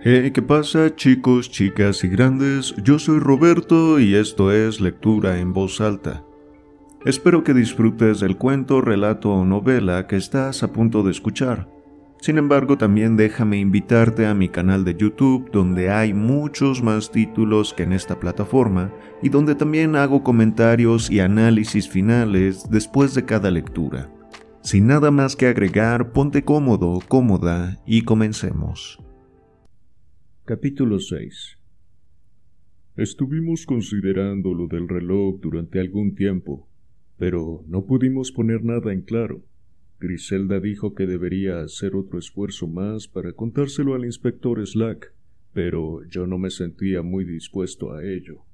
Hey, ¿qué pasa chicos, chicas y grandes? Yo soy Roberto y esto es Lectura en Voz Alta. Espero que disfrutes del cuento, relato o novela que estás a punto de escuchar. Sin embargo, también déjame invitarte a mi canal de YouTube donde hay muchos más títulos que en esta plataforma y donde también hago comentarios y análisis finales después de cada lectura. Sin nada más que agregar, ponte cómodo, cómoda y comencemos. Capítulo 6 Estuvimos considerando lo del reloj durante algún tiempo, pero no pudimos poner nada en claro. Griselda dijo que debería hacer otro esfuerzo más para contárselo al inspector Slack, pero yo no me sentía muy dispuesto a ello.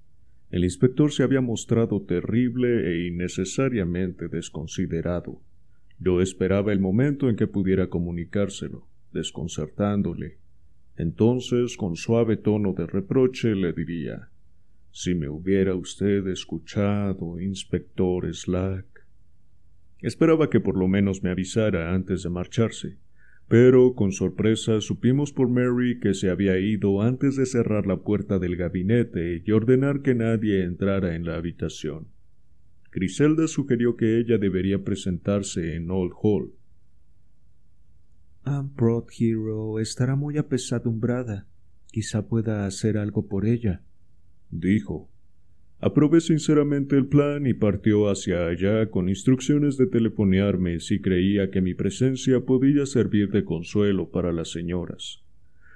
El inspector se había mostrado terrible e innecesariamente desconsiderado. Yo esperaba el momento en que pudiera comunicárselo, desconcertándole, entonces, con suave tono de reproche, le diría Si me hubiera usted escuchado, inspector Slack. Esperaba que por lo menos me avisara antes de marcharse, pero con sorpresa supimos por Mary que se había ido antes de cerrar la puerta del gabinete y ordenar que nadie entrara en la habitación. Griselda sugirió que ella debería presentarse en Old Hall, Proud Hero estará muy apesadumbrada. Quizá pueda hacer algo por ella, dijo. Aprobé sinceramente el plan y partió hacia allá con instrucciones de telefonearme si creía que mi presencia podía servir de consuelo para las señoras.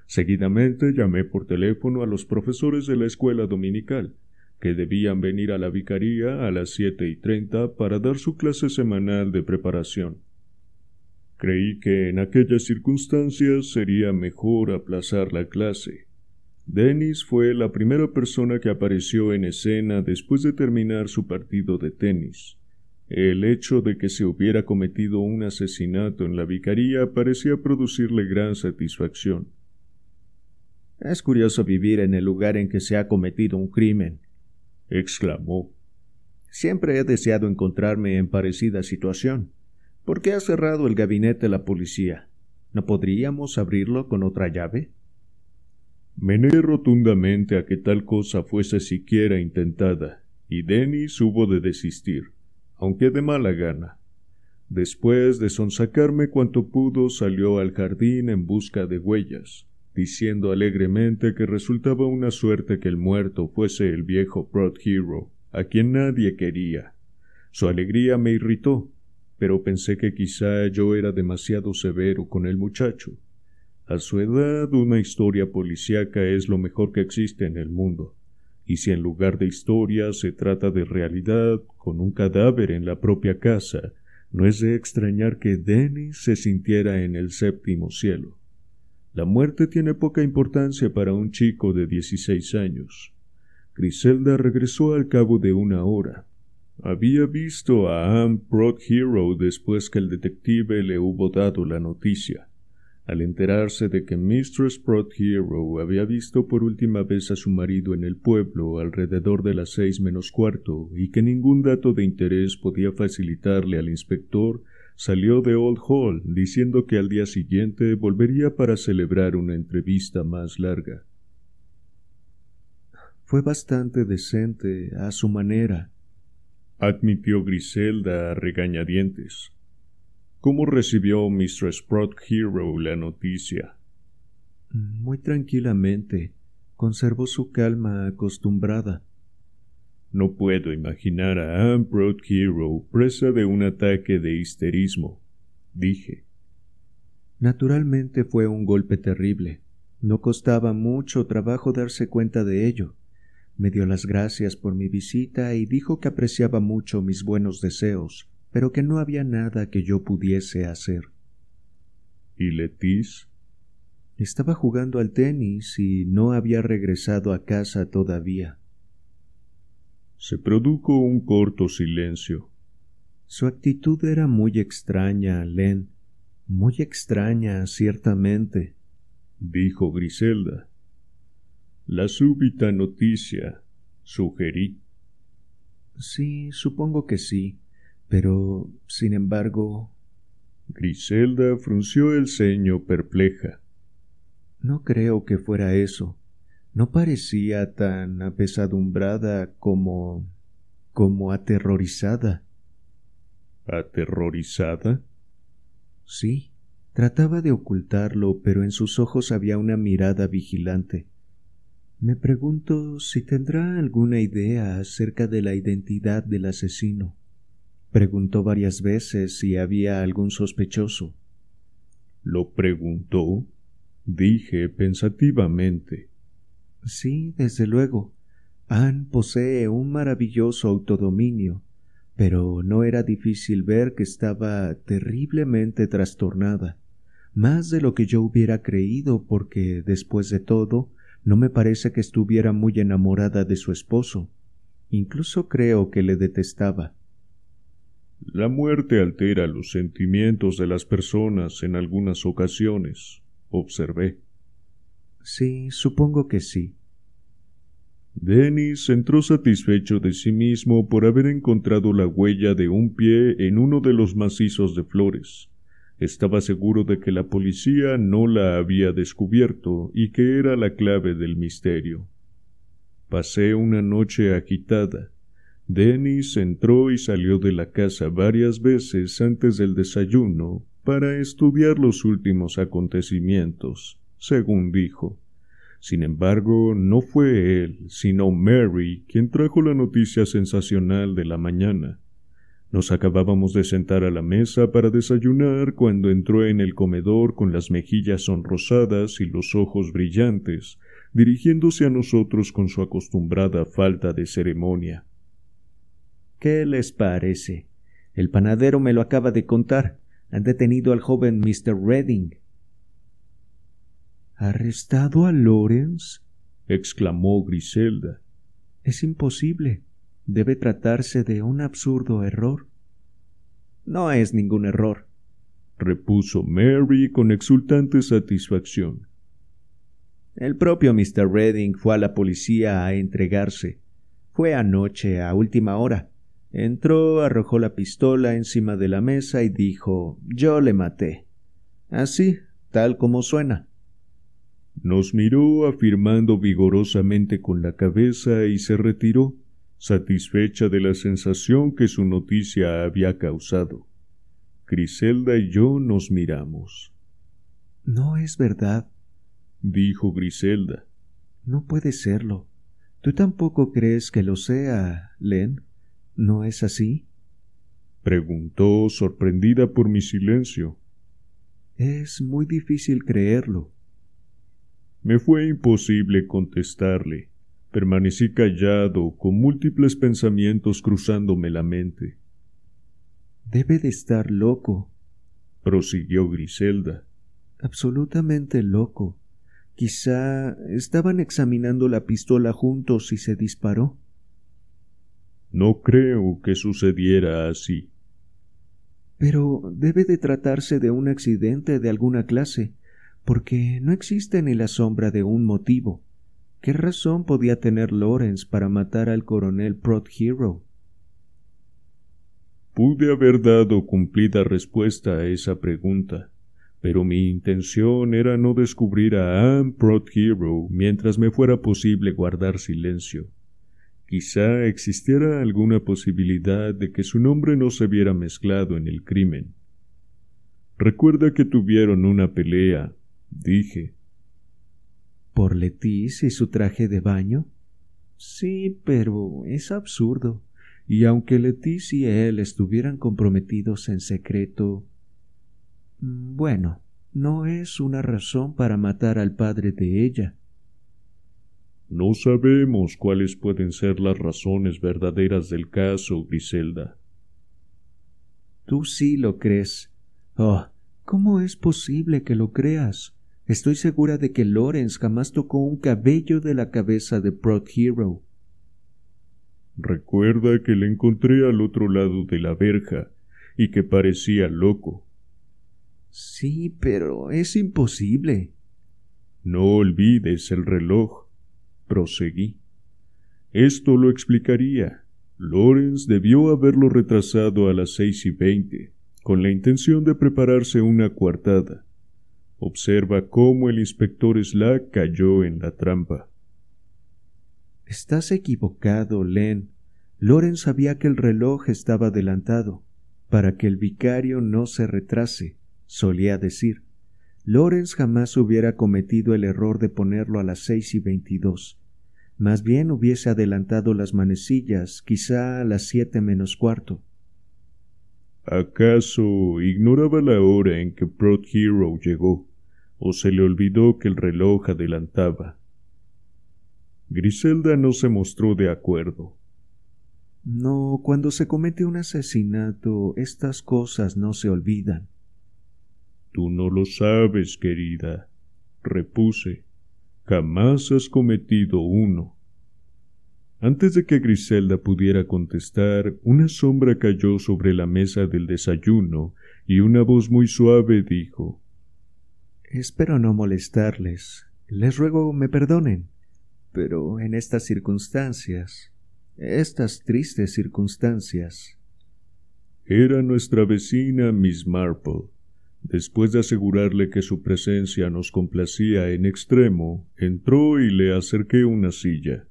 Seguidamente llamé por teléfono a los profesores de la escuela dominical, que debían venir a la vicaría a las siete y treinta para dar su clase semanal de preparación. Creí que en aquellas circunstancias sería mejor aplazar la clase. Dennis fue la primera persona que apareció en escena después de terminar su partido de tenis. El hecho de que se hubiera cometido un asesinato en la vicaría parecía producirle gran satisfacción. Es curioso vivir en el lugar en que se ha cometido un crimen, exclamó. Siempre he deseado encontrarme en parecida situación. ¿Por qué ha cerrado el gabinete la policía? ¿No podríamos abrirlo con otra llave? Me negué rotundamente a que tal cosa fuese siquiera intentada, y Denis hubo de desistir, aunque de mala gana. Después de sonsacarme cuanto pudo, salió al jardín en busca de huellas, diciendo alegremente que resultaba una suerte que el muerto fuese el viejo Proud Hero, a quien nadie quería. Su alegría me irritó, pero pensé que quizá yo era demasiado severo con el muchacho. A su edad una historia policíaca es lo mejor que existe en el mundo, y si en lugar de historia se trata de realidad con un cadáver en la propia casa, no es de extrañar que Dennis se sintiera en el séptimo cielo. La muerte tiene poca importancia para un chico de dieciséis años. Griselda regresó al cabo de una hora, había visto a Anne Proud Hero después que el detective le hubo dado la noticia. Al enterarse de que Mistress Proud Hero había visto por última vez a su marido en el pueblo alrededor de las seis menos cuarto y que ningún dato de interés podía facilitarle al inspector, salió de Old Hall diciendo que al día siguiente volvería para celebrar una entrevista más larga. Fue bastante decente a su manera, admitió Griselda a regañadientes. ¿Cómo recibió Mistress Proud Hero la noticia? Muy tranquilamente. Conservó su calma acostumbrada. No puedo imaginar a Anne Proud Hero presa de un ataque de histerismo, dije. Naturalmente fue un golpe terrible. No costaba mucho trabajo darse cuenta de ello. Me dio las gracias por mi visita y dijo que apreciaba mucho mis buenos deseos, pero que no había nada que yo pudiese hacer. ¿Y Letis? Estaba jugando al tenis y no había regresado a casa todavía. Se produjo un corto silencio. Su actitud era muy extraña, Len. Muy extraña, ciertamente, dijo Griselda. La súbita noticia, sugerí. Sí, supongo que sí, pero, sin embargo. Griselda frunció el ceño perpleja. No creo que fuera eso. No parecía tan apesadumbrada como. como aterrorizada. ¿Aterrorizada? Sí. Trataba de ocultarlo, pero en sus ojos había una mirada vigilante. Me pregunto si tendrá alguna idea acerca de la identidad del asesino. Preguntó varias veces si había algún sospechoso. ¿Lo preguntó? dije pensativamente. Sí, desde luego. Anne posee un maravilloso autodominio, pero no era difícil ver que estaba terriblemente trastornada, más de lo que yo hubiera creído, porque, después de todo, no me parece que estuviera muy enamorada de su esposo. Incluso creo que le detestaba. La muerte altera los sentimientos de las personas en algunas ocasiones, observé. Sí, supongo que sí. Denis entró satisfecho de sí mismo por haber encontrado la huella de un pie en uno de los macizos de flores. Estaba seguro de que la policía no la había descubierto y que era la clave del misterio. Pasé una noche agitada. Denis entró y salió de la casa varias veces antes del desayuno para estudiar los últimos acontecimientos, según dijo. Sin embargo, no fue él, sino Mary quien trajo la noticia sensacional de la mañana. Nos acabábamos de sentar a la mesa para desayunar cuando entró en el comedor con las mejillas sonrosadas y los ojos brillantes, dirigiéndose a nosotros con su acostumbrada falta de ceremonia. ¿Qué les parece? El panadero me lo acaba de contar. Han detenido al joven Mr. Redding. ¿Arrestado a Lawrence? exclamó Griselda. Es imposible. Debe tratarse de un absurdo error. No es ningún error, repuso Mary con exultante satisfacción. El propio Mr. Redding fue a la policía a entregarse. Fue anoche, a última hora. Entró, arrojó la pistola encima de la mesa y dijo Yo le maté. Así, tal como suena. Nos miró afirmando vigorosamente con la cabeza y se retiró, satisfecha de la sensación que su noticia había causado. Griselda y yo nos miramos. No es verdad, dijo Griselda. No puede serlo. ¿Tú tampoco crees que lo sea, Len? ¿No es así? preguntó sorprendida por mi silencio. Es muy difícil creerlo. Me fue imposible contestarle. Permanecí callado, con múltiples pensamientos cruzándome la mente. Debe de estar loco, prosiguió Griselda. Absolutamente loco. Quizá estaban examinando la pistola juntos y se disparó. No creo que sucediera así. Pero debe de tratarse de un accidente de alguna clase porque no existe ni la sombra de un motivo. ¿Qué razón podía tener Lawrence para matar al coronel Hero? Pude haber dado cumplida respuesta a esa pregunta, pero mi intención era no descubrir a Anne Hero mientras me fuera posible guardar silencio. Quizá existiera alguna posibilidad de que su nombre no se viera mezclado en el crimen. Recuerda que tuvieron una pelea dije. ¿Por Letiz y su traje de baño? Sí, pero es absurdo. Y aunque Letiz y él estuvieran comprometidos en secreto. Bueno, no es una razón para matar al padre de ella. No sabemos cuáles pueden ser las razones verdaderas del caso, Griselda. Tú sí lo crees. Oh, ¿cómo es posible que lo creas? Estoy segura de que Lawrence jamás tocó un cabello de la cabeza de Prod Hero. Recuerda que le encontré al otro lado de la verja y que parecía loco. Sí, pero es imposible. No olvides el reloj, proseguí. Esto lo explicaría. Lawrence debió haberlo retrasado a las seis y veinte, con la intención de prepararse una coartada. Observa cómo el inspector Slack cayó en la trampa. Estás equivocado, Len. Loren sabía que el reloj estaba adelantado, para que el vicario no se retrase, solía decir. Lorenz jamás hubiera cometido el error de ponerlo a las seis y veintidós. Más bien hubiese adelantado las manecillas, quizá a las siete menos cuarto. ¿Acaso ignoraba la hora en que Prod Hero llegó? ¿O se le olvidó que el reloj adelantaba? Griselda no se mostró de acuerdo. No, cuando se comete un asesinato, estas cosas no se olvidan. Tú no lo sabes, querida, repuse. Jamás has cometido uno. Antes de que Griselda pudiera contestar, una sombra cayó sobre la mesa del desayuno y una voz muy suave dijo Espero no molestarles. Les ruego me perdonen. Pero en estas circunstancias, estas tristes circunstancias. Era nuestra vecina Miss Marple. Después de asegurarle que su presencia nos complacía en extremo, entró y le acerqué una silla.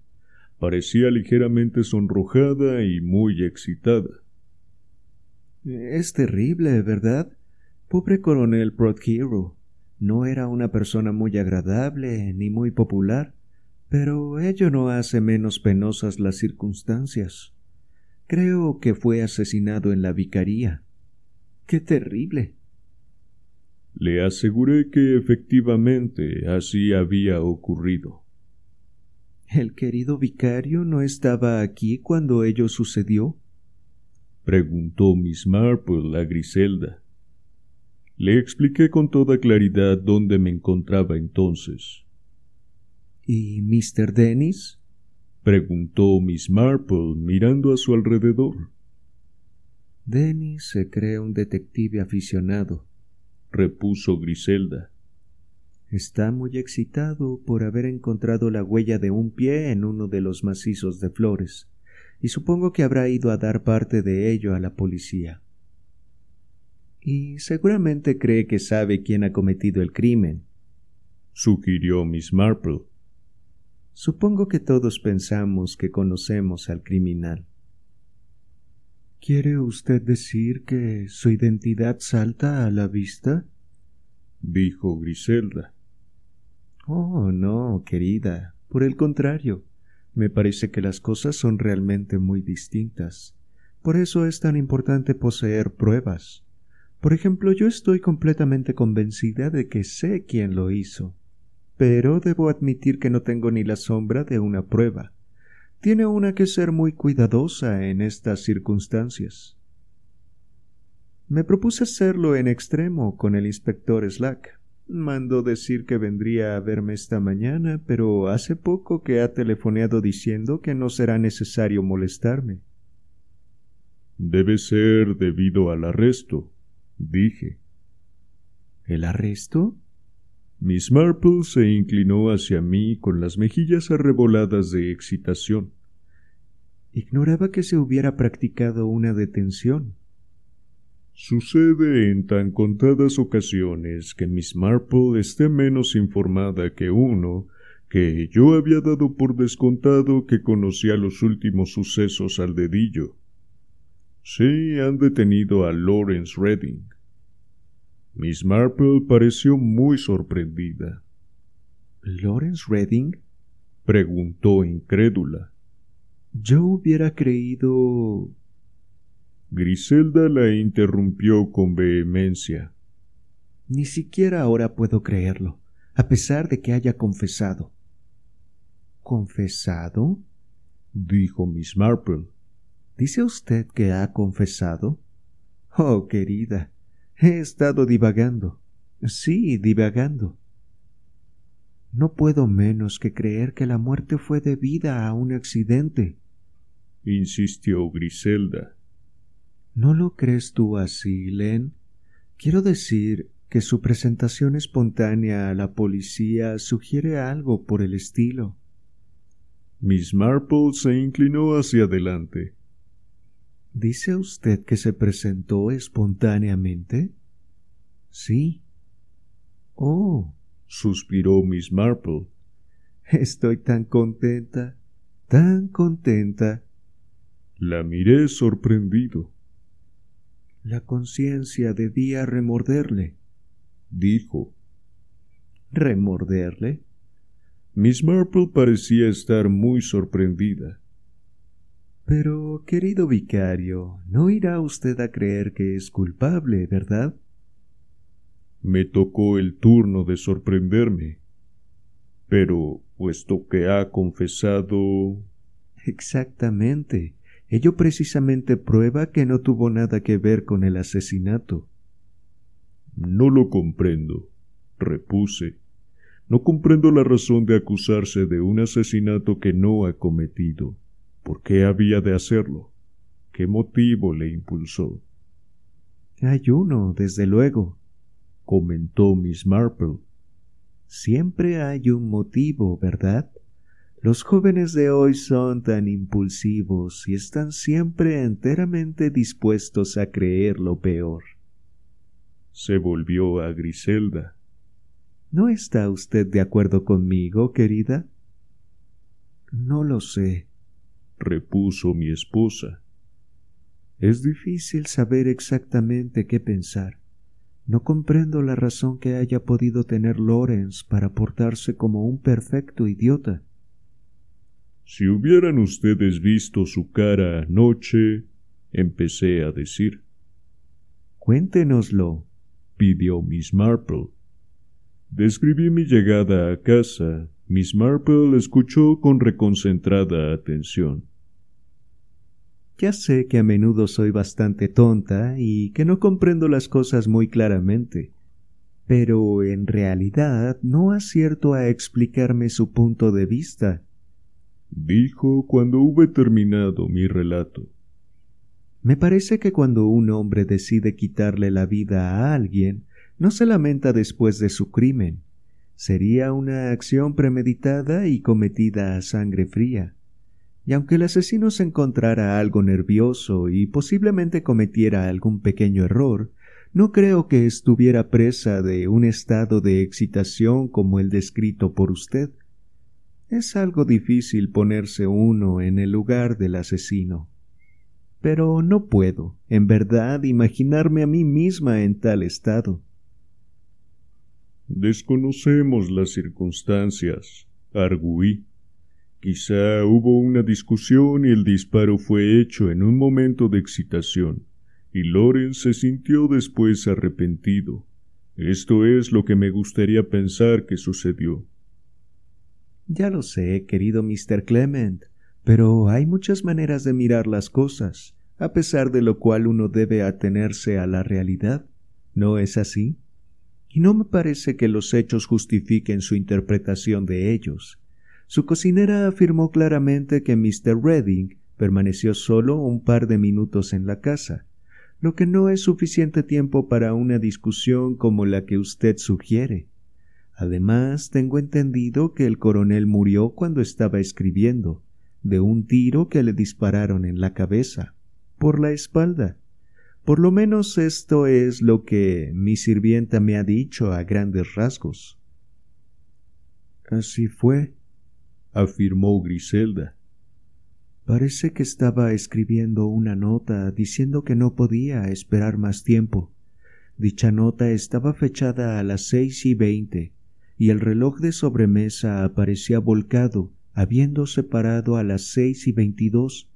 Parecía ligeramente sonrojada y muy excitada. Es terrible, ¿verdad? Pobre coronel Hero. No era una persona muy agradable ni muy popular, pero ello no hace menos penosas las circunstancias. Creo que fue asesinado en la vicaría. ¡Qué terrible! Le aseguré que efectivamente así había ocurrido. ¿El querido vicario no estaba aquí cuando ello sucedió? preguntó Miss Marple a Griselda. Le expliqué con toda claridad dónde me encontraba entonces. ¿Y Mr. Dennis? preguntó Miss Marple mirando a su alrededor. Dennis se cree un detective aficionado, repuso Griselda. Está muy excitado por haber encontrado la huella de un pie en uno de los macizos de flores, y supongo que habrá ido a dar parte de ello a la policía. Y seguramente cree que sabe quién ha cometido el crimen, sugirió Miss Marple. Supongo que todos pensamos que conocemos al criminal. ¿Quiere usted decir que su identidad salta a la vista? dijo Griselda. Oh, no, querida. Por el contrario, me parece que las cosas son realmente muy distintas. Por eso es tan importante poseer pruebas. Por ejemplo, yo estoy completamente convencida de que sé quién lo hizo. Pero debo admitir que no tengo ni la sombra de una prueba. Tiene una que ser muy cuidadosa en estas circunstancias. Me propuse hacerlo en extremo con el inspector Slack. Mandó decir que vendría a verme esta mañana, pero hace poco que ha telefoneado diciendo que no será necesario molestarme. Debe ser debido al arresto, dije. ¿El arresto? Miss Marple se inclinó hacia mí con las mejillas arreboladas de excitación. Ignoraba que se hubiera practicado una detención. Sucede en tan contadas ocasiones que Miss Marple esté menos informada que uno, que yo había dado por descontado que conocía los últimos sucesos al dedillo. Sí, han detenido a Lawrence Redding. Miss Marple pareció muy sorprendida. ¿Lawrence Redding? preguntó incrédula. Yo hubiera creído Griselda la interrumpió con vehemencia. Ni siquiera ahora puedo creerlo, a pesar de que haya confesado. ¿Confesado? dijo Miss Marple. ¿Dice usted que ha confesado? Oh, querida, he estado divagando. Sí, divagando. No puedo menos que creer que la muerte fue debida a un accidente, insistió Griselda. ¿No lo crees tú así, Len? Quiero decir que su presentación espontánea a la policía sugiere algo por el estilo. Miss Marple se inclinó hacia adelante. ¿Dice usted que se presentó espontáneamente? Sí. Oh, suspiró Miss Marple. Estoy tan contenta, tan contenta. La miré sorprendido. La conciencia debía remorderle, dijo. ¿Remorderle? Miss Marple parecía estar muy sorprendida. Pero, querido vicario, no irá usted a creer que es culpable, ¿verdad? Me tocó el turno de sorprenderme. Pero, puesto que ha confesado. Exactamente. Ello precisamente prueba que no tuvo nada que ver con el asesinato. No lo comprendo, repuse. No comprendo la razón de acusarse de un asesinato que no ha cometido. ¿Por qué había de hacerlo? ¿Qué motivo le impulsó? Hay uno, desde luego, comentó Miss Marple. Siempre hay un motivo, ¿verdad? Los jóvenes de hoy son tan impulsivos y están siempre enteramente dispuestos a creer lo peor. Se volvió a Griselda. ¿No está usted de acuerdo conmigo, querida? No lo sé, repuso mi esposa. Es difícil saber exactamente qué pensar. No comprendo la razón que haya podido tener Lawrence para portarse como un perfecto idiota. Si hubieran ustedes visto su cara anoche, empecé a decir. Cuéntenoslo, pidió Miss Marple. Describí mi llegada a casa. Miss Marple escuchó con reconcentrada atención. Ya sé que a menudo soy bastante tonta y que no comprendo las cosas muy claramente, pero en realidad no acierto a explicarme su punto de vista, dijo cuando hube terminado mi relato. Me parece que cuando un hombre decide quitarle la vida a alguien, no se lamenta después de su crimen. Sería una acción premeditada y cometida a sangre fría y aunque el asesino se encontrara algo nervioso y posiblemente cometiera algún pequeño error, no creo que estuviera presa de un estado de excitación como el descrito por usted. Es algo difícil ponerse uno en el lugar del asesino. Pero no puedo, en verdad, imaginarme a mí misma en tal estado. Desconocemos las circunstancias, arguí. Quizá hubo una discusión y el disparo fue hecho en un momento de excitación, y Loren se sintió después arrepentido. Esto es lo que me gustaría pensar que sucedió. Ya lo sé, querido Mr. Clement, pero hay muchas maneras de mirar las cosas, a pesar de lo cual uno debe atenerse a la realidad. ¿No es así? Y no me parece que los hechos justifiquen su interpretación de ellos. Su cocinera afirmó claramente que Mr. Redding permaneció solo un par de minutos en la casa, lo que no es suficiente tiempo para una discusión como la que usted sugiere. Además, tengo entendido que el coronel murió cuando estaba escribiendo, de un tiro que le dispararon en la cabeza, por la espalda. Por lo menos esto es lo que mi sirvienta me ha dicho a grandes rasgos. Así fue, afirmó Griselda. Parece que estaba escribiendo una nota diciendo que no podía esperar más tiempo. Dicha nota estaba fechada a las seis y veinte, y el reloj de sobremesa aparecía volcado, habiéndose parado a las seis y veintidós.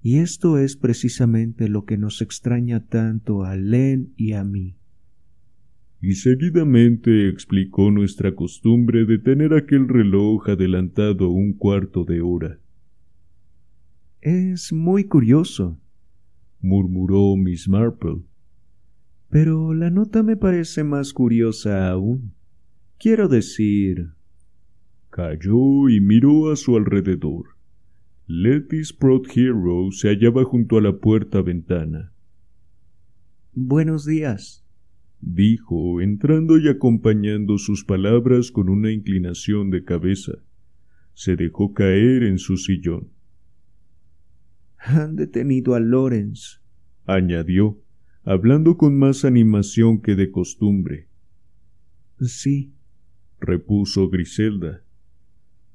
Y esto es precisamente lo que nos extraña tanto a Len y a mí y seguidamente explicó nuestra costumbre de tener aquel reloj adelantado un cuarto de hora. Es muy curioso, murmuró Miss Marple. Pero la nota me parece más curiosa aún. Quiero decir. Calló y miró a su alrededor. Letty's Proud Hero se hallaba junto a la puerta ventana. Buenos días, dijo, entrando y acompañando sus palabras con una inclinación de cabeza. Se dejó caer en su sillón. Han detenido a Lawrence, añadió, hablando con más animación que de costumbre. Sí, repuso Griselda.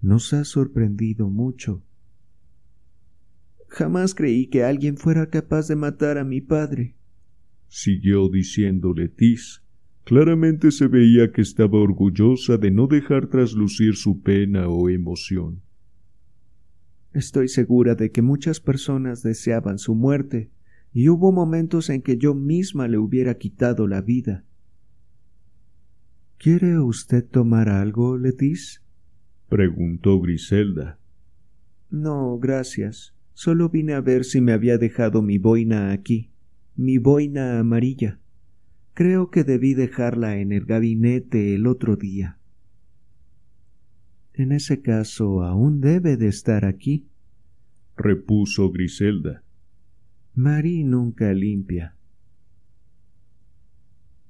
Nos ha sorprendido mucho. Jamás creí que alguien fuera capaz de matar a mi padre. Siguió diciendo Letis. Claramente se veía que estaba orgullosa de no dejar traslucir su pena o emoción. Estoy segura de que muchas personas deseaban su muerte, y hubo momentos en que yo misma le hubiera quitado la vida. ¿Quiere usted tomar algo, Letis? preguntó Griselda. No, gracias. Solo vine a ver si me había dejado mi boina aquí, mi boina amarilla. Creo que debí dejarla en el gabinete el otro día. En ese caso aún debe de estar aquí, repuso Griselda. Mari nunca limpia.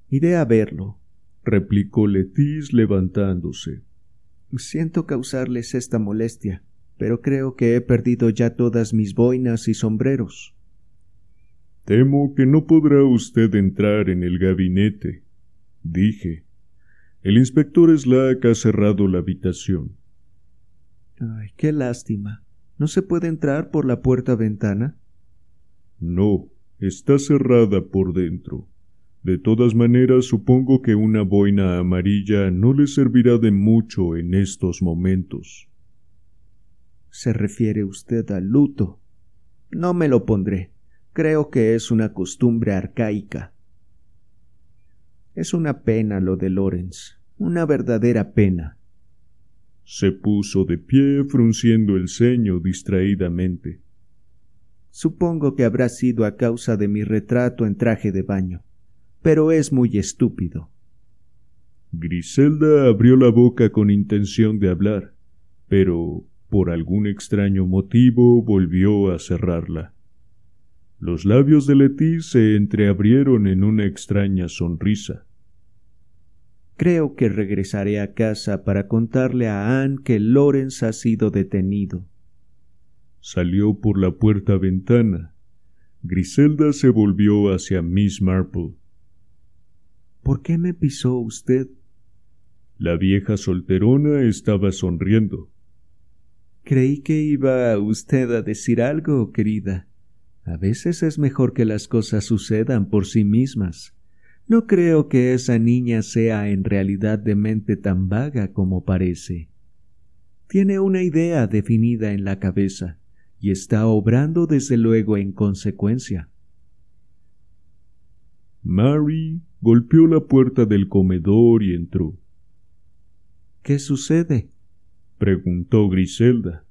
Iré a verlo, replicó Letis levantándose. Siento causarles esta molestia, pero creo que he perdido ya todas mis boinas y sombreros. Temo que no podrá usted entrar en el gabinete, dije. El inspector Slack ha cerrado la habitación. Ay, qué lástima. ¿No se puede entrar por la puerta ventana? No, está cerrada por dentro. De todas maneras, supongo que una boina amarilla no le servirá de mucho en estos momentos. ¿Se refiere usted al luto? No me lo pondré. Creo que es una costumbre arcaica. Es una pena lo de Lorenz, una verdadera pena. Se puso de pie frunciendo el ceño distraídamente. Supongo que habrá sido a causa de mi retrato en traje de baño pero es muy estúpido. Griselda abrió la boca con intención de hablar, pero por algún extraño motivo volvió a cerrarla. Los labios de Letty se entreabrieron en una extraña sonrisa. Creo que regresaré a casa para contarle a Anne que Lawrence ha sido detenido. Salió por la puerta ventana. Griselda se volvió hacia Miss Marple. ¿Por qué me pisó usted? La vieja solterona estaba sonriendo. Creí que iba usted a decir algo, querida. A veces es mejor que las cosas sucedan por sí mismas. No creo que esa niña sea en realidad de mente tan vaga como parece. Tiene una idea definida en la cabeza y está obrando desde luego en consecuencia. Mary golpeó la puerta del comedor y entró. ¿Qué sucede? Preguntó Griselda.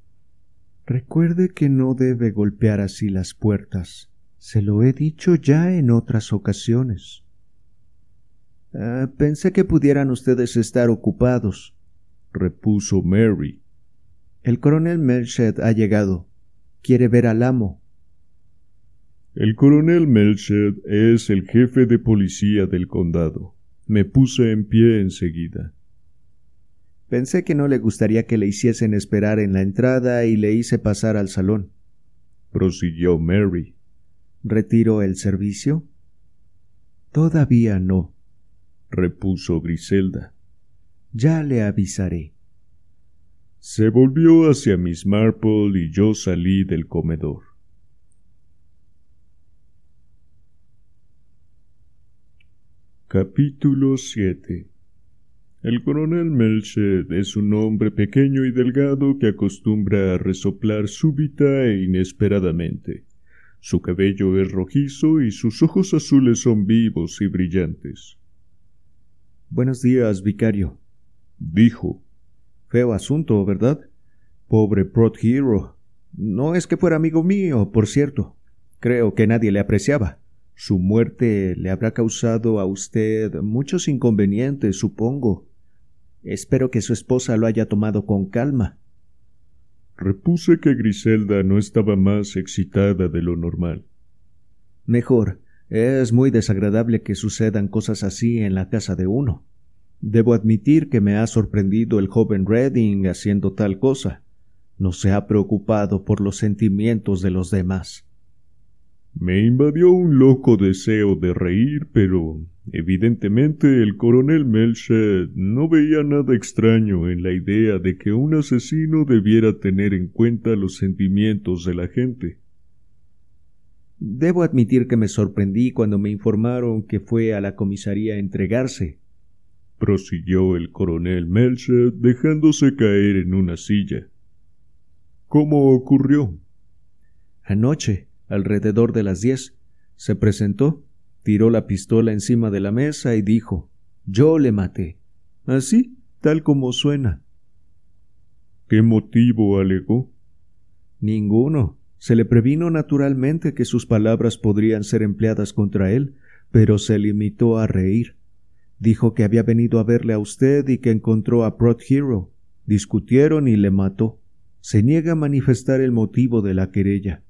Recuerde que no debe golpear así las puertas. Se lo he dicho ya en otras ocasiones. Ah, pensé que pudieran ustedes estar ocupados, repuso Mary. El coronel Melched ha llegado. Quiere ver al amo. El coronel Melched es el jefe de policía del condado. Me puse en pie enseguida. Pensé que no le gustaría que le hiciesen esperar en la entrada y le hice pasar al salón. Prosiguió Mary. ¿Retiro el servicio? Todavía no, repuso Griselda. Ya le avisaré. Se volvió hacia Miss Marple y yo salí del comedor. Capítulo 7 El coronel Melched es un hombre pequeño y delgado que acostumbra a resoplar súbita e inesperadamente. Su cabello es rojizo y sus ojos azules son vivos y brillantes. Buenos días, vicario, dijo. Feo asunto, ¿verdad? Pobre Prot Hero. No es que fuera amigo mío, por cierto. Creo que nadie le apreciaba. Su muerte le habrá causado a usted muchos inconvenientes, supongo. Espero que su esposa lo haya tomado con calma. Repuse que Griselda no estaba más excitada de lo normal. Mejor. Es muy desagradable que sucedan cosas así en la casa de uno. Debo admitir que me ha sorprendido el joven Redding haciendo tal cosa. No se ha preocupado por los sentimientos de los demás. Me invadió un loco deseo de reír, pero Evidentemente el coronel Melcher no veía nada extraño en la idea de que un asesino debiera tener en cuenta los sentimientos de la gente. Debo admitir que me sorprendí cuando me informaron que fue a la comisaría a entregarse, prosiguió el coronel Melcher dejándose caer en una silla. ¿Cómo ocurrió? Anoche, alrededor de las diez, se presentó tiró la pistola encima de la mesa y dijo Yo le maté. Así, tal como suena. ¿Qué motivo alegó? Ninguno. Se le previno naturalmente que sus palabras podrían ser empleadas contra él, pero se limitó a reír. Dijo que había venido a verle a usted y que encontró a Prot Hero. Discutieron y le mató. Se niega a manifestar el motivo de la querella.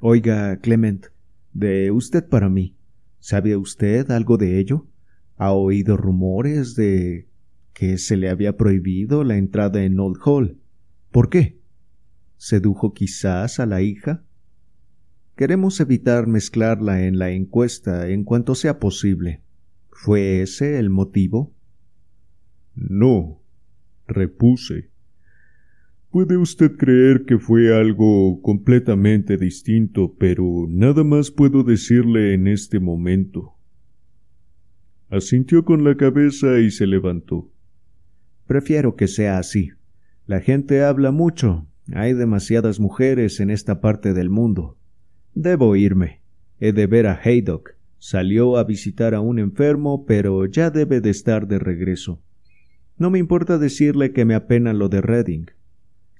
Oiga, Clement, de usted para mí. ¿Sabe usted algo de ello? ¿Ha oído rumores de que se le había prohibido la entrada en Old Hall? ¿Por qué? ¿Sedujo quizás a la hija? Queremos evitar mezclarla en la encuesta en cuanto sea posible. ¿Fue ese el motivo? No, repuse. Puede usted creer que fue algo completamente distinto, pero nada más puedo decirle en este momento. Asintió con la cabeza y se levantó. Prefiero que sea así. La gente habla mucho. Hay demasiadas mujeres en esta parte del mundo. Debo irme. He de ver a Haydock. Salió a visitar a un enfermo, pero ya debe de estar de regreso. No me importa decirle que me apena lo de Redding.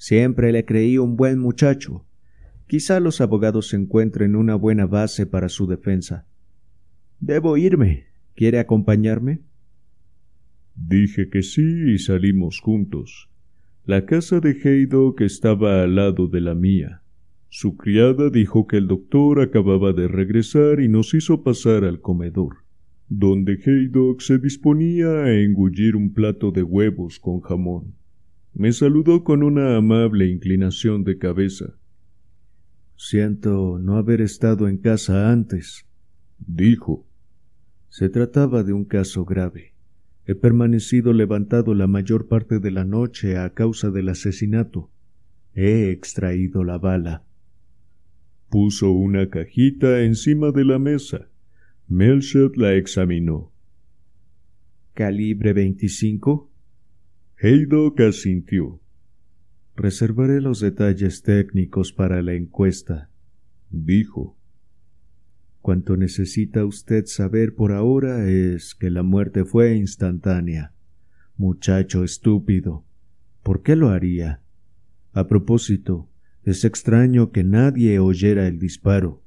Siempre le creí un buen muchacho. Quizá los abogados encuentren una buena base para su defensa. Debo irme. ¿Quiere acompañarme? Dije que sí y salimos juntos. La casa de Haydock estaba al lado de la mía. Su criada dijo que el doctor acababa de regresar y nos hizo pasar al comedor, donde Haydock se disponía a engullir un plato de huevos con jamón. Me saludó con una amable inclinación de cabeza. Siento no haber estado en casa antes, dijo. Se trataba de un caso grave. He permanecido levantado la mayor parte de la noche a causa del asesinato. He extraído la bala. Puso una cajita encima de la mesa. Melchett la examinó. ¿Calibre 25? Haydock asintió. Reservaré los detalles técnicos para la encuesta, dijo. Cuanto necesita usted saber por ahora es que la muerte fue instantánea. Muchacho estúpido. ¿Por qué lo haría? A propósito, es extraño que nadie oyera el disparo.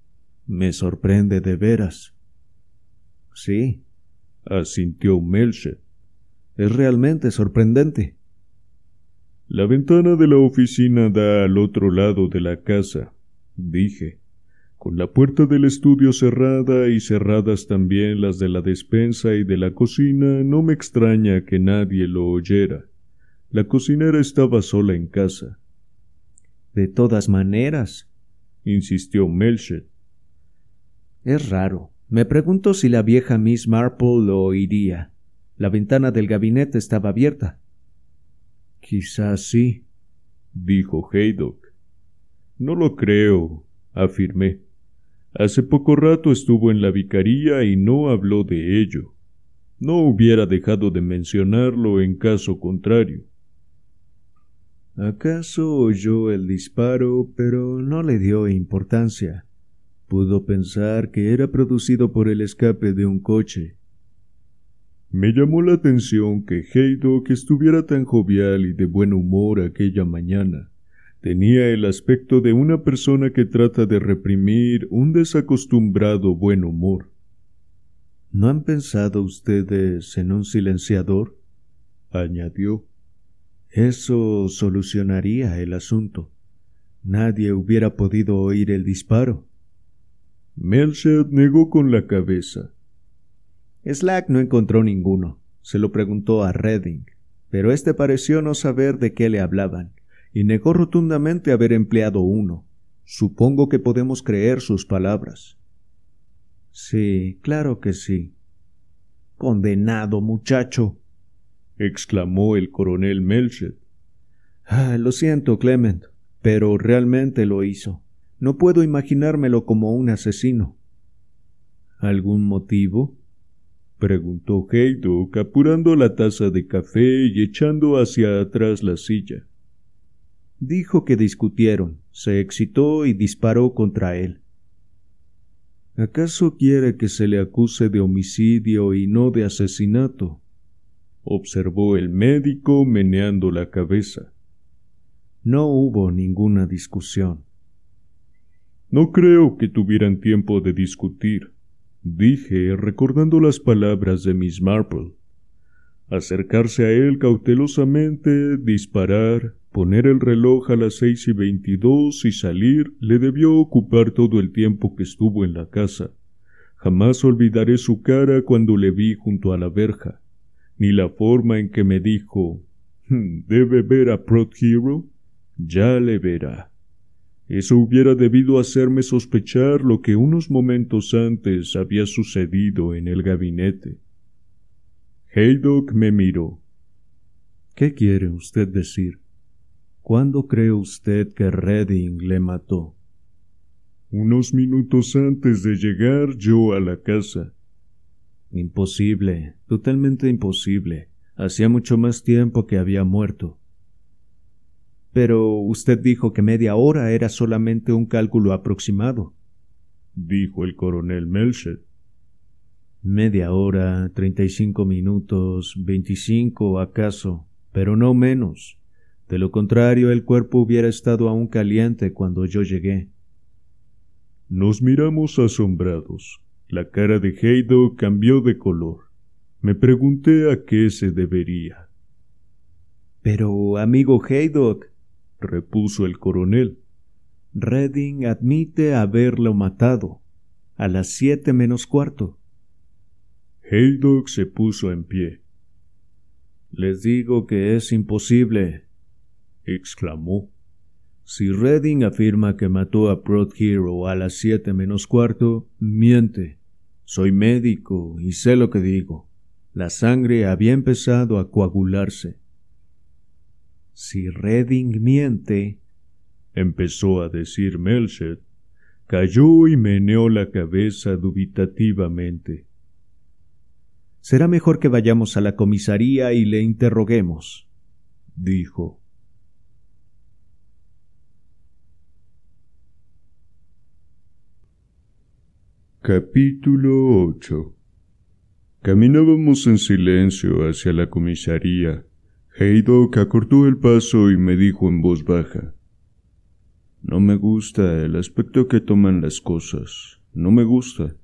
Me sorprende de veras. Sí, asintió Melcher. Es realmente sorprendente. La ventana de la oficina da al otro lado de la casa, dije. Con la puerta del estudio cerrada y cerradas también las de la despensa y de la cocina, no me extraña que nadie lo oyera. La cocinera estaba sola en casa. De todas maneras, insistió Melchet. Es raro. Me pregunto si la vieja Miss Marple lo oiría. La ventana del gabinete estaba abierta. Quizás sí, dijo Haydock. No lo creo, afirmé. Hace poco rato estuvo en la vicaría y no habló de ello. No hubiera dejado de mencionarlo en caso contrario. ¿Acaso oyó el disparo, pero no le dio importancia? Pudo pensar que era producido por el escape de un coche. Me llamó la atención que Haydock estuviera tan jovial y de buen humor aquella mañana. Tenía el aspecto de una persona que trata de reprimir un desacostumbrado buen humor. ¿No han pensado ustedes en un silenciador? añadió. Eso solucionaría el asunto. Nadie hubiera podido oír el disparo. Melchett negó con la cabeza. Slack no encontró ninguno. Se lo preguntó a Redding, pero éste pareció no saber de qué le hablaban, y negó rotundamente haber empleado uno. Supongo que podemos creer sus palabras. Sí, claro que sí. Condenado muchacho. exclamó el coronel Melchet. Ah, lo siento, Clement, pero realmente lo hizo. No puedo imaginármelo como un asesino. ¿Algún motivo? Preguntó Haydock apurando la taza de café y echando hacia atrás la silla. Dijo que discutieron, se excitó y disparó contra él. ¿Acaso quiere que se le acuse de homicidio y no de asesinato? observó el médico meneando la cabeza. No hubo ninguna discusión. No creo que tuvieran tiempo de discutir, dije recordando las palabras de Miss Marple. Acercarse a él cautelosamente, disparar, poner el reloj a las seis y veintidós y salir le debió ocupar todo el tiempo que estuvo en la casa. Jamás olvidaré su cara cuando le vi junto a la verja, ni la forma en que me dijo hmm, ¿Debe ver a Prot Hero? Ya le verá. Eso hubiera debido hacerme sospechar lo que unos momentos antes había sucedido en el gabinete. Haydock me miró. ¿Qué quiere usted decir? ¿Cuándo cree usted que Redding le mató? Unos minutos antes de llegar yo a la casa. Imposible, totalmente imposible. Hacía mucho más tiempo que había muerto. Pero usted dijo que media hora era solamente un cálculo aproximado, dijo el coronel Melchet. Media hora, treinta y cinco minutos, veinticinco acaso, pero no menos. De lo contrario, el cuerpo hubiera estado aún caliente cuando yo llegué. Nos miramos asombrados. La cara de Heido cambió de color. Me pregunté a qué se debería. Pero, amigo Haydock, repuso el coronel. Redding admite haberlo matado a las siete menos cuarto. Haydock se puso en pie. Les digo que es imposible, exclamó. Si Redding afirma que mató a Prod Hero a las siete menos cuarto, miente. Soy médico y sé lo que digo. La sangre había empezado a coagularse. Si Redding miente, empezó a decir Melchet, cayó y meneó la cabeza dubitativamente. Será mejor que vayamos a la comisaría y le interroguemos, dijo. Capítulo 8 Caminábamos en silencio hacia la comisaría Haydock acortó el paso y me dijo en voz baja No me gusta el aspecto que toman las cosas. No me gusta.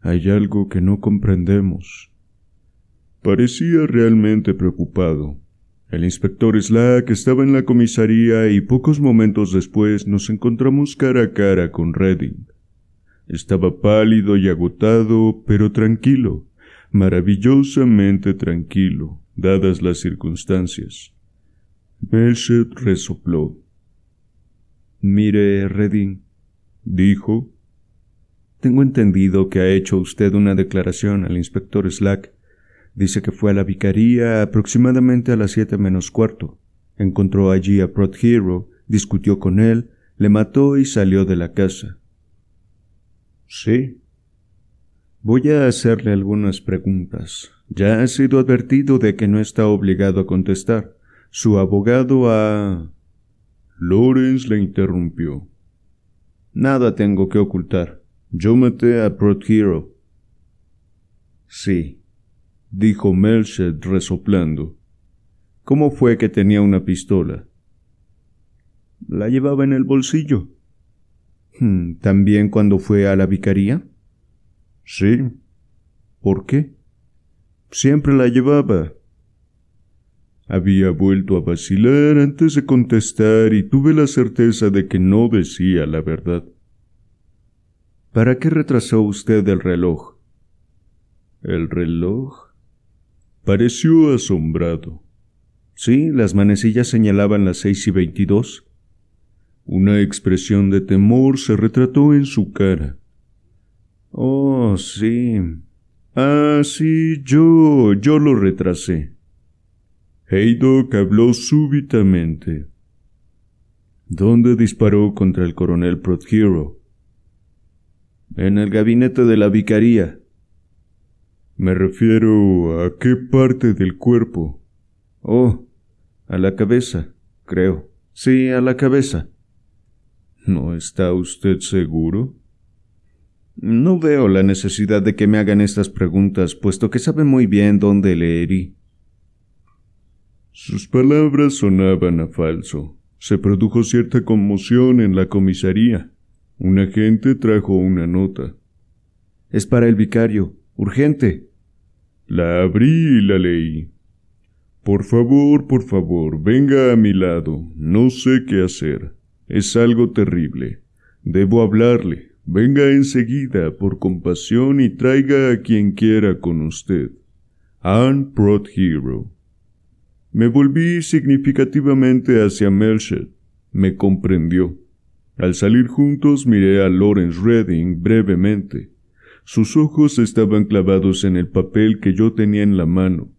Hay algo que no comprendemos. Parecía realmente preocupado. El inspector Slack estaba en la comisaría y pocos momentos después nos encontramos cara a cara con Redding. Estaba pálido y agotado, pero tranquilo, maravillosamente tranquilo dadas las circunstancias. Melchet resopló. Mire, Redding, dijo. Tengo entendido que ha hecho usted una declaración al inspector Slack. Dice que fue a la vicaría aproximadamente a las siete menos cuarto. Encontró allí a Prot Hero, discutió con él, le mató y salió de la casa. Sí. Voy a hacerle algunas preguntas. Ya ha sido advertido de que no está obligado a contestar. Su abogado ha... Lawrence le interrumpió. Nada tengo que ocultar. Yo maté a Prot Hero. Sí, dijo Melchet resoplando. ¿Cómo fue que tenía una pistola? La llevaba en el bolsillo. Hmm, ¿También cuando fue a la vicaría? Sí. ¿Por qué? Siempre la llevaba. Había vuelto a vacilar antes de contestar y tuve la certeza de que no decía la verdad. ¿Para qué retrasó usted el reloj? ¿El reloj? Pareció asombrado. Sí, las manecillas señalaban las seis y veintidós. Una expresión de temor se retrató en su cara. Oh, sí, Ah, sí, yo, yo lo retrasé. Haydock habló súbitamente. ¿Dónde disparó contra el coronel Prothero? En el gabinete de la vicaría. Me refiero a qué parte del cuerpo. Oh, a la cabeza, creo. Sí, a la cabeza. ¿No está usted seguro? No veo la necesidad de que me hagan estas preguntas, puesto que sabe muy bien dónde le herí. Sus palabras sonaban a falso. Se produjo cierta conmoción en la comisaría. Un agente trajo una nota. Es para el vicario. Urgente. La abrí y la leí. Por favor, por favor, venga a mi lado. No sé qué hacer. Es algo terrible. Debo hablarle. Venga enseguida, por compasión, y traiga a quien quiera con usted. Anne Hero. Me volví significativamente hacia Melchett. Me comprendió. Al salir juntos miré a Lawrence Redding brevemente. Sus ojos estaban clavados en el papel que yo tenía en la mano.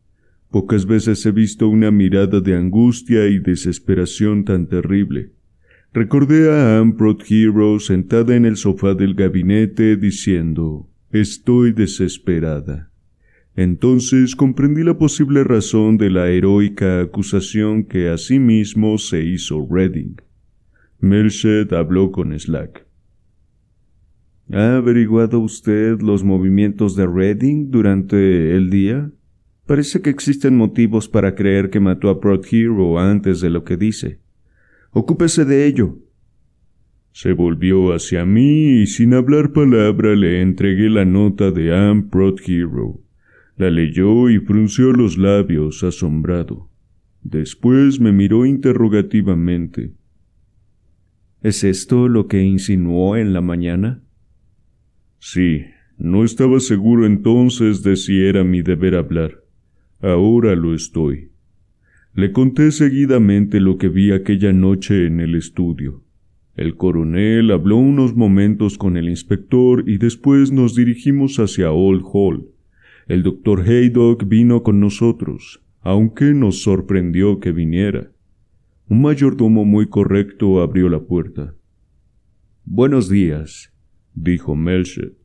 Pocas veces he visto una mirada de angustia y desesperación tan terrible. Recordé a Amprod Hero sentada en el sofá del gabinete diciendo Estoy desesperada. Entonces comprendí la posible razón de la heroica acusación que asimismo se hizo Redding. Melchet habló con Slack. ¿Ha averiguado usted los movimientos de Redding durante el día? Parece que existen motivos para creer que mató a Prod Hero antes de lo que dice. Ocúpese de ello. Se volvió hacia mí y sin hablar palabra le entregué la nota de Anne Prod Hero. La leyó y frunció los labios, asombrado. Después me miró interrogativamente. ¿Es esto lo que insinuó en la mañana? Sí, no estaba seguro entonces de si era mi deber hablar. Ahora lo estoy. Le conté seguidamente lo que vi aquella noche en el estudio. El coronel habló unos momentos con el inspector y después nos dirigimos hacia Old Hall. El doctor Haydock vino con nosotros, aunque nos sorprendió que viniera. Un mayordomo muy correcto abrió la puerta. Buenos días, dijo Melchet.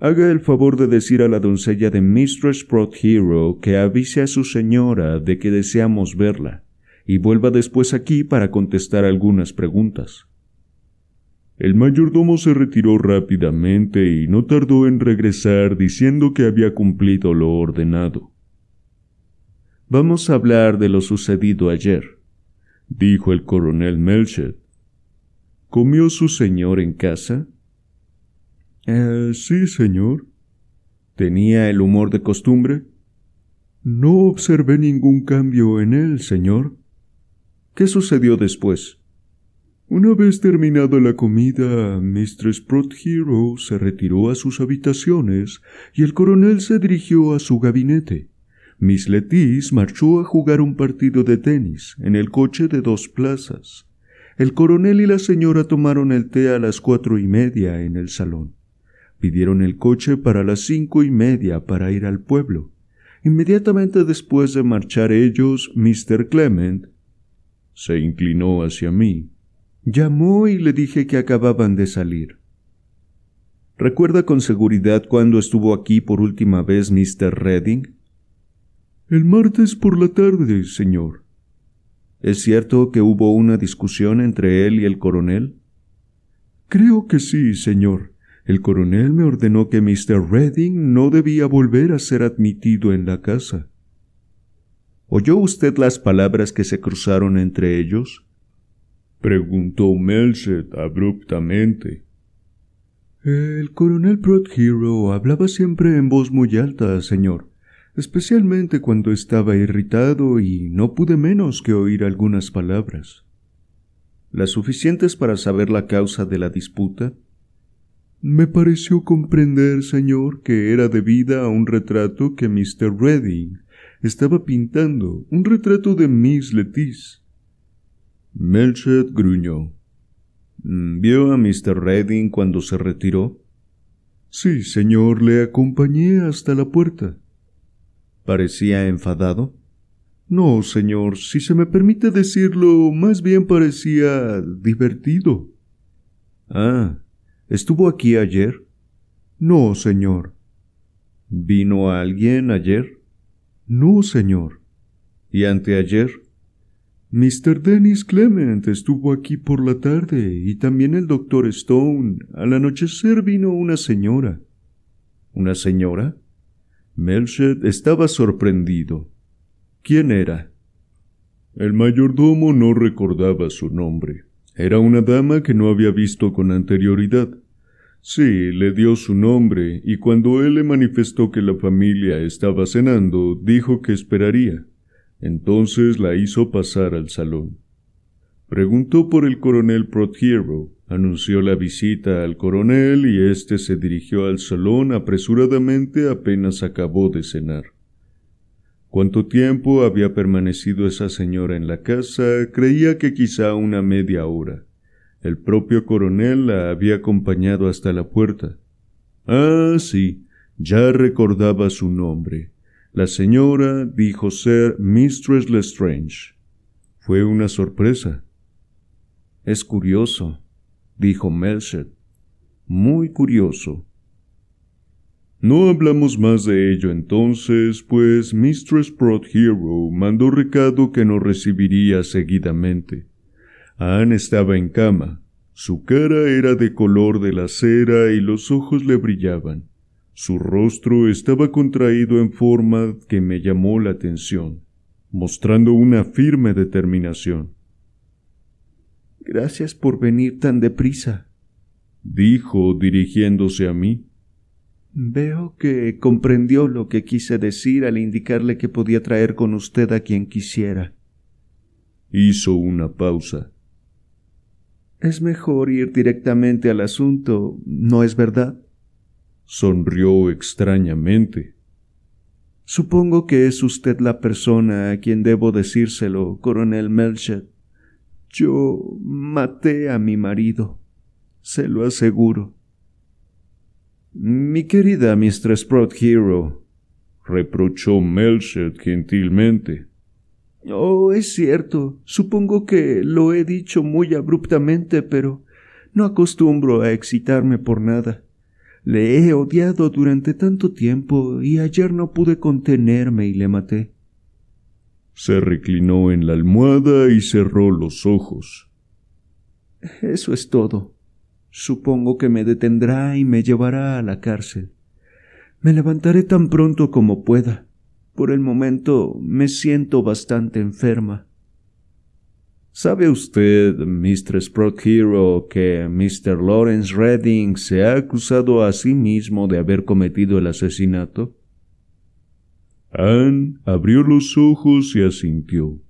Haga el favor de decir a la doncella de Mistress Hero que avise a su señora de que deseamos verla, y vuelva después aquí para contestar algunas preguntas. El mayordomo se retiró rápidamente y no tardó en regresar diciendo que había cumplido lo ordenado. Vamos a hablar de lo sucedido ayer, dijo el coronel Melchet. ¿Comió su señor en casa? Eh, sí, señor. ¿Tenía el humor de costumbre? No observé ningún cambio en él, señor. ¿Qué sucedió después? Una vez terminada la comida, Mistress Hero se retiró a sus habitaciones y el coronel se dirigió a su gabinete. Miss Letis marchó a jugar un partido de tenis en el coche de dos plazas. El coronel y la señora tomaron el té a las cuatro y media en el salón. Pidieron el coche para las cinco y media para ir al pueblo. Inmediatamente después de marchar ellos, Mr. Clement se inclinó hacia mí Llamó y le dije que acababan de salir. ¿Recuerda con seguridad cuándo estuvo aquí por última vez Mr. Redding? El martes por la tarde, señor. ¿Es cierto que hubo una discusión entre él y el coronel? Creo que sí, señor. El coronel me ordenó que Mr. Redding no debía volver a ser admitido en la casa. ¿Oyó usted las palabras que se cruzaron entre ellos? preguntó Melchet abruptamente. El coronel Hero hablaba siempre en voz muy alta, señor, especialmente cuando estaba irritado y no pude menos que oír algunas palabras. ¿Las suficientes para saber la causa de la disputa? Me pareció comprender, señor, que era debida a un retrato que Mr. Redding estaba pintando, un retrato de Miss Letis. Melchet gruñó. Mm, ¿Vio a Mr. Redding cuando se retiró? Sí, señor, le acompañé hasta la puerta. ¿Parecía enfadado? No, señor, si se me permite decirlo, más bien parecía divertido. Ah, ¿estuvo aquí ayer? No, señor. ¿Vino alguien ayer? No, señor. ¿Y anteayer? Mr. Dennis Clement estuvo aquí por la tarde y también el doctor Stone. Al anochecer vino una señora. ¿Una señora? Melchet estaba sorprendido. ¿Quién era? El mayordomo no recordaba su nombre. Era una dama que no había visto con anterioridad. Sí, le dio su nombre, y cuando él le manifestó que la familia estaba cenando, dijo que esperaría. Entonces la hizo pasar al salón. Preguntó por el coronel Prothero, anunció la visita al coronel y éste se dirigió al salón apresuradamente apenas acabó de cenar. Cuánto tiempo había permanecido esa señora en la casa, creía que quizá una media hora. El propio coronel la había acompañado hasta la puerta. Ah, sí, ya recordaba su nombre. La señora dijo ser Mistress Lestrange. Fue una sorpresa. Es curioso, dijo Melchet. Muy curioso. No hablamos más de ello entonces, pues Mistress Hero mandó recado que nos recibiría seguidamente. Anne estaba en cama. Su cara era de color de la cera y los ojos le brillaban. Su rostro estaba contraído en forma que me llamó la atención, mostrando una firme determinación. Gracias por venir tan deprisa, dijo dirigiéndose a mí. Veo que comprendió lo que quise decir al indicarle que podía traer con usted a quien quisiera. Hizo una pausa. Es mejor ir directamente al asunto, ¿no es verdad? Sonrió extrañamente. Supongo que es usted la persona a quien debo decírselo, coronel Melchet. Yo maté a mi marido, se lo aseguro. Mi querida Mistress Hero, reprochó Melchet gentilmente. Oh, es cierto. Supongo que lo he dicho muy abruptamente, pero no acostumbro a excitarme por nada. Le he odiado durante tanto tiempo y ayer no pude contenerme y le maté. Se reclinó en la almohada y cerró los ojos. Eso es todo. Supongo que me detendrá y me llevará a la cárcel. Me levantaré tan pronto como pueda. Por el momento me siento bastante enferma. ¿Sabe usted, Mistress Hero, que Mr. Lawrence Redding se ha acusado a sí mismo de haber cometido el asesinato? Anne abrió los ojos y asintió.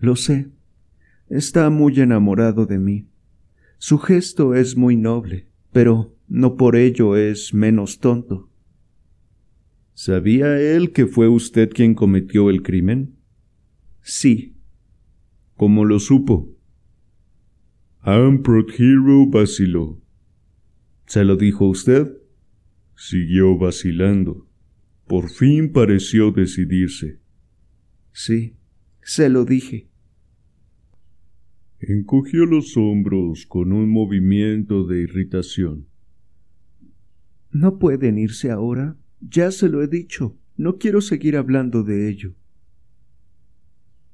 Lo sé. Está muy enamorado de mí. Su gesto es muy noble, pero no por ello es menos tonto. ¿Sabía él que fue usted quien cometió el crimen? Sí. ¿Cómo lo supo? Amprot Hero vaciló. ¿Se lo dijo usted? Siguió vacilando. Por fin pareció decidirse. Sí, se lo dije. Encogió los hombros con un movimiento de irritación. ¿No pueden irse ahora? Ya se lo he dicho. No quiero seguir hablando de ello.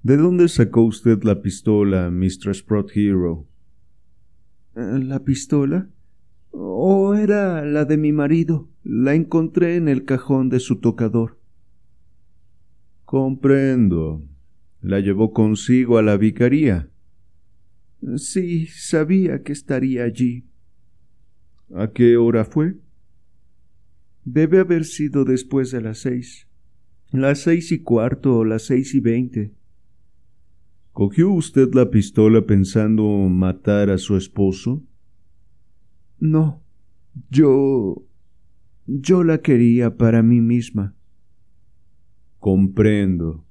¿De dónde sacó usted la pistola, Mistress Hero? Eh, ¿La pistola? Oh, era la de mi marido. La encontré en el cajón de su tocador. Comprendo. ¿La llevó consigo a la vicaría? Sí, sabía que estaría allí. ¿A qué hora fue? Debe haber sido después de las seis. Las seis y cuarto o las seis y veinte. ¿Cogió usted la pistola pensando matar a su esposo? No. Yo. yo la quería para mí misma. Comprendo.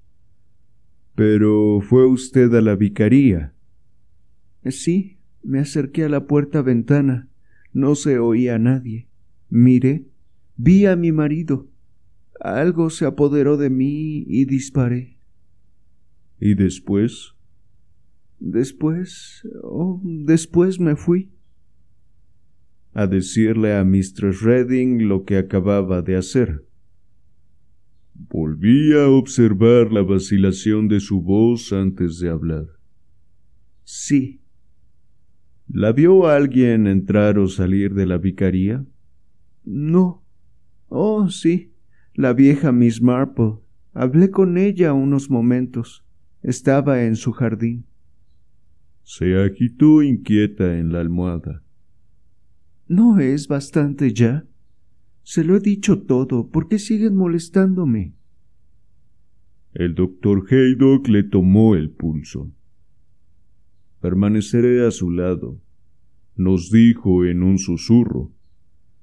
Pero fue usted a la vicaría. Sí, me acerqué a la puerta ventana. No se oía a nadie. Miré, vi a mi marido. Algo se apoderó de mí y disparé. ¿Y después? Después, oh, después me fui. A decirle a Mistress Redding lo que acababa de hacer. Volví a observar la vacilación de su voz antes de hablar. Sí. ¿La vio alguien entrar o salir de la vicaría? No. Oh, sí. La vieja Miss Marple. Hablé con ella unos momentos. Estaba en su jardín. Se agitó inquieta en la almohada. ¿No es bastante ya? Se lo he dicho todo. ¿Por qué siguen molestándome? El doctor Haydock le tomó el pulso. Permaneceré a su lado, nos dijo en un susurro.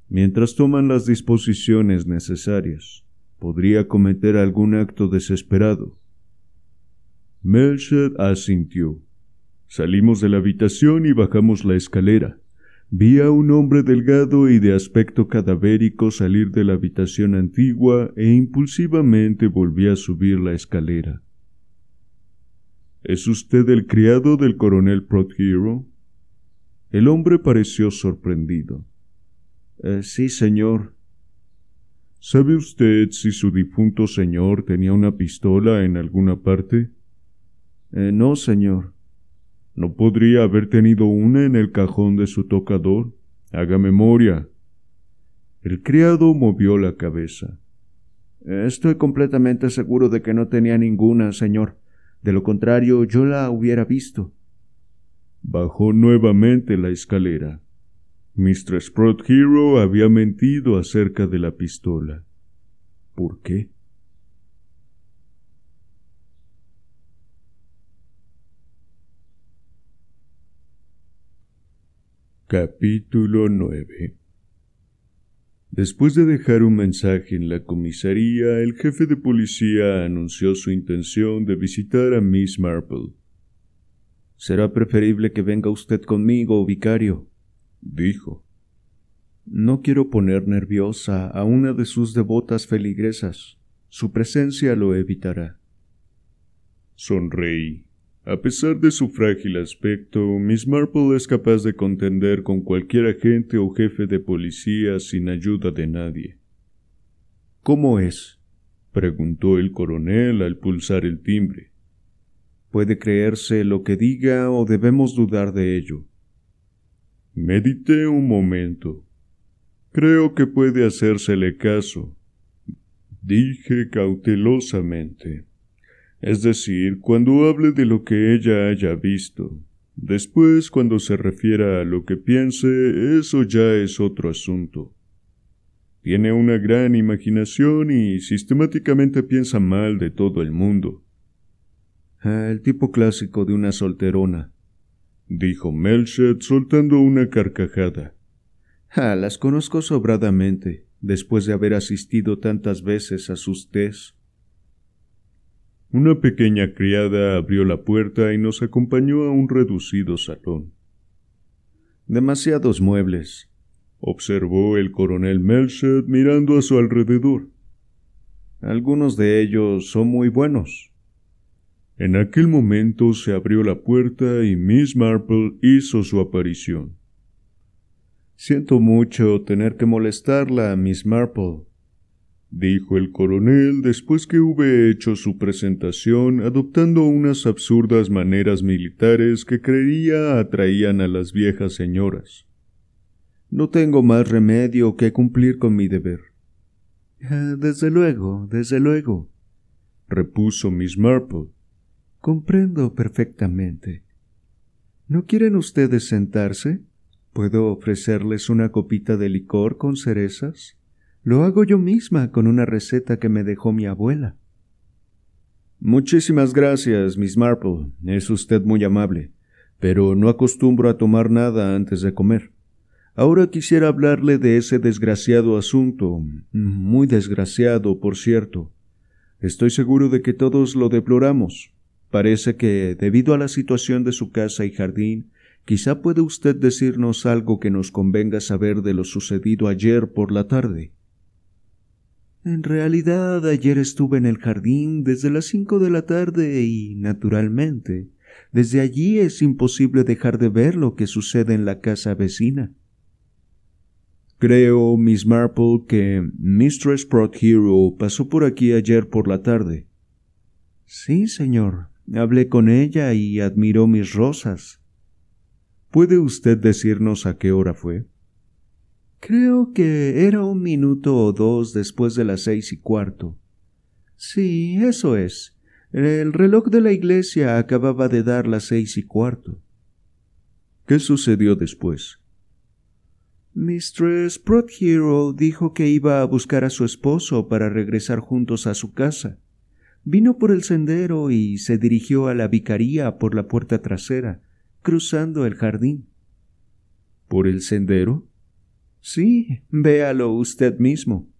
Mientras toman las disposiciones necesarias, podría cometer algún acto desesperado. Melchett asintió. Salimos de la habitación y bajamos la escalera. Vi a un hombre delgado y de aspecto cadavérico salir de la habitación antigua e impulsivamente volví a subir la escalera. ¿Es usted el criado del coronel Prothero? El hombre pareció sorprendido. Eh, sí, señor. ¿Sabe usted si su difunto señor tenía una pistola en alguna parte? Eh, no, señor. ¿No podría haber tenido una en el cajón de su tocador? Haga memoria. El criado movió la cabeza. Estoy completamente seguro de que no tenía ninguna, señor. De lo contrario, yo la hubiera visto. Bajó nuevamente la escalera. Mr. Sprout Hero había mentido acerca de la pistola. ¿Por qué? Capítulo 9 Después de dejar un mensaje en la comisaría, el jefe de policía anunció su intención de visitar a Miss Marple. Será preferible que venga usted conmigo, vicario, dijo. No quiero poner nerviosa a una de sus devotas feligresas. Su presencia lo evitará. Sonreí. A pesar de su frágil aspecto, Miss Marple es capaz de contender con cualquier agente o jefe de policía sin ayuda de nadie. ¿Cómo es? preguntó el coronel al pulsar el timbre. ¿Puede creerse lo que diga o debemos dudar de ello? Medité un momento. Creo que puede hacérsele caso. Dije cautelosamente es decir, cuando hable de lo que ella haya visto. Después, cuando se refiera a lo que piense, eso ya es otro asunto. Tiene una gran imaginación y sistemáticamente piensa mal de todo el mundo. Ah, el tipo clásico de una solterona, dijo Melchet soltando una carcajada. Ah, las conozco sobradamente, después de haber asistido tantas veces a sus tés. Una pequeña criada abrió la puerta y nos acompañó a un reducido salón. Demasiados muebles, observó el coronel Melchet mirando a su alrededor. Algunos de ellos son muy buenos. En aquel momento se abrió la puerta y Miss Marple hizo su aparición. Siento mucho tener que molestarla, Miss Marple, dijo el coronel después que hube hecho su presentación adoptando unas absurdas maneras militares que creía atraían a las viejas señoras. No tengo más remedio que cumplir con mi deber. Ah, desde luego, desde luego, repuso Miss Marple. Comprendo perfectamente. ¿No quieren ustedes sentarse? ¿Puedo ofrecerles una copita de licor con cerezas? Lo hago yo misma con una receta que me dejó mi abuela. Muchísimas gracias, Miss Marple. Es usted muy amable, pero no acostumbro a tomar nada antes de comer. Ahora quisiera hablarle de ese desgraciado asunto, muy desgraciado, por cierto. Estoy seguro de que todos lo deploramos. Parece que, debido a la situación de su casa y jardín, Quizá puede usted decirnos algo que nos convenga saber de lo sucedido ayer por la tarde. En realidad, ayer estuve en el jardín desde las cinco de la tarde y, naturalmente, desde allí es imposible dejar de ver lo que sucede en la casa vecina. Creo, Miss Marple, que Mr. Sprott Hero pasó por aquí ayer por la tarde. Sí, señor. Hablé con ella y admiró mis rosas. ¿Puede usted decirnos a qué hora fue? Creo que era un minuto o dos después de las seis y cuarto. Sí, eso es. El reloj de la iglesia acababa de dar las seis y cuarto. ¿Qué sucedió después? Mistress Hero dijo que iba a buscar a su esposo para regresar juntos a su casa. Vino por el sendero y se dirigió a la vicaría por la puerta trasera, cruzando el jardín. ¿Por el sendero? Sí, véalo usted mismo.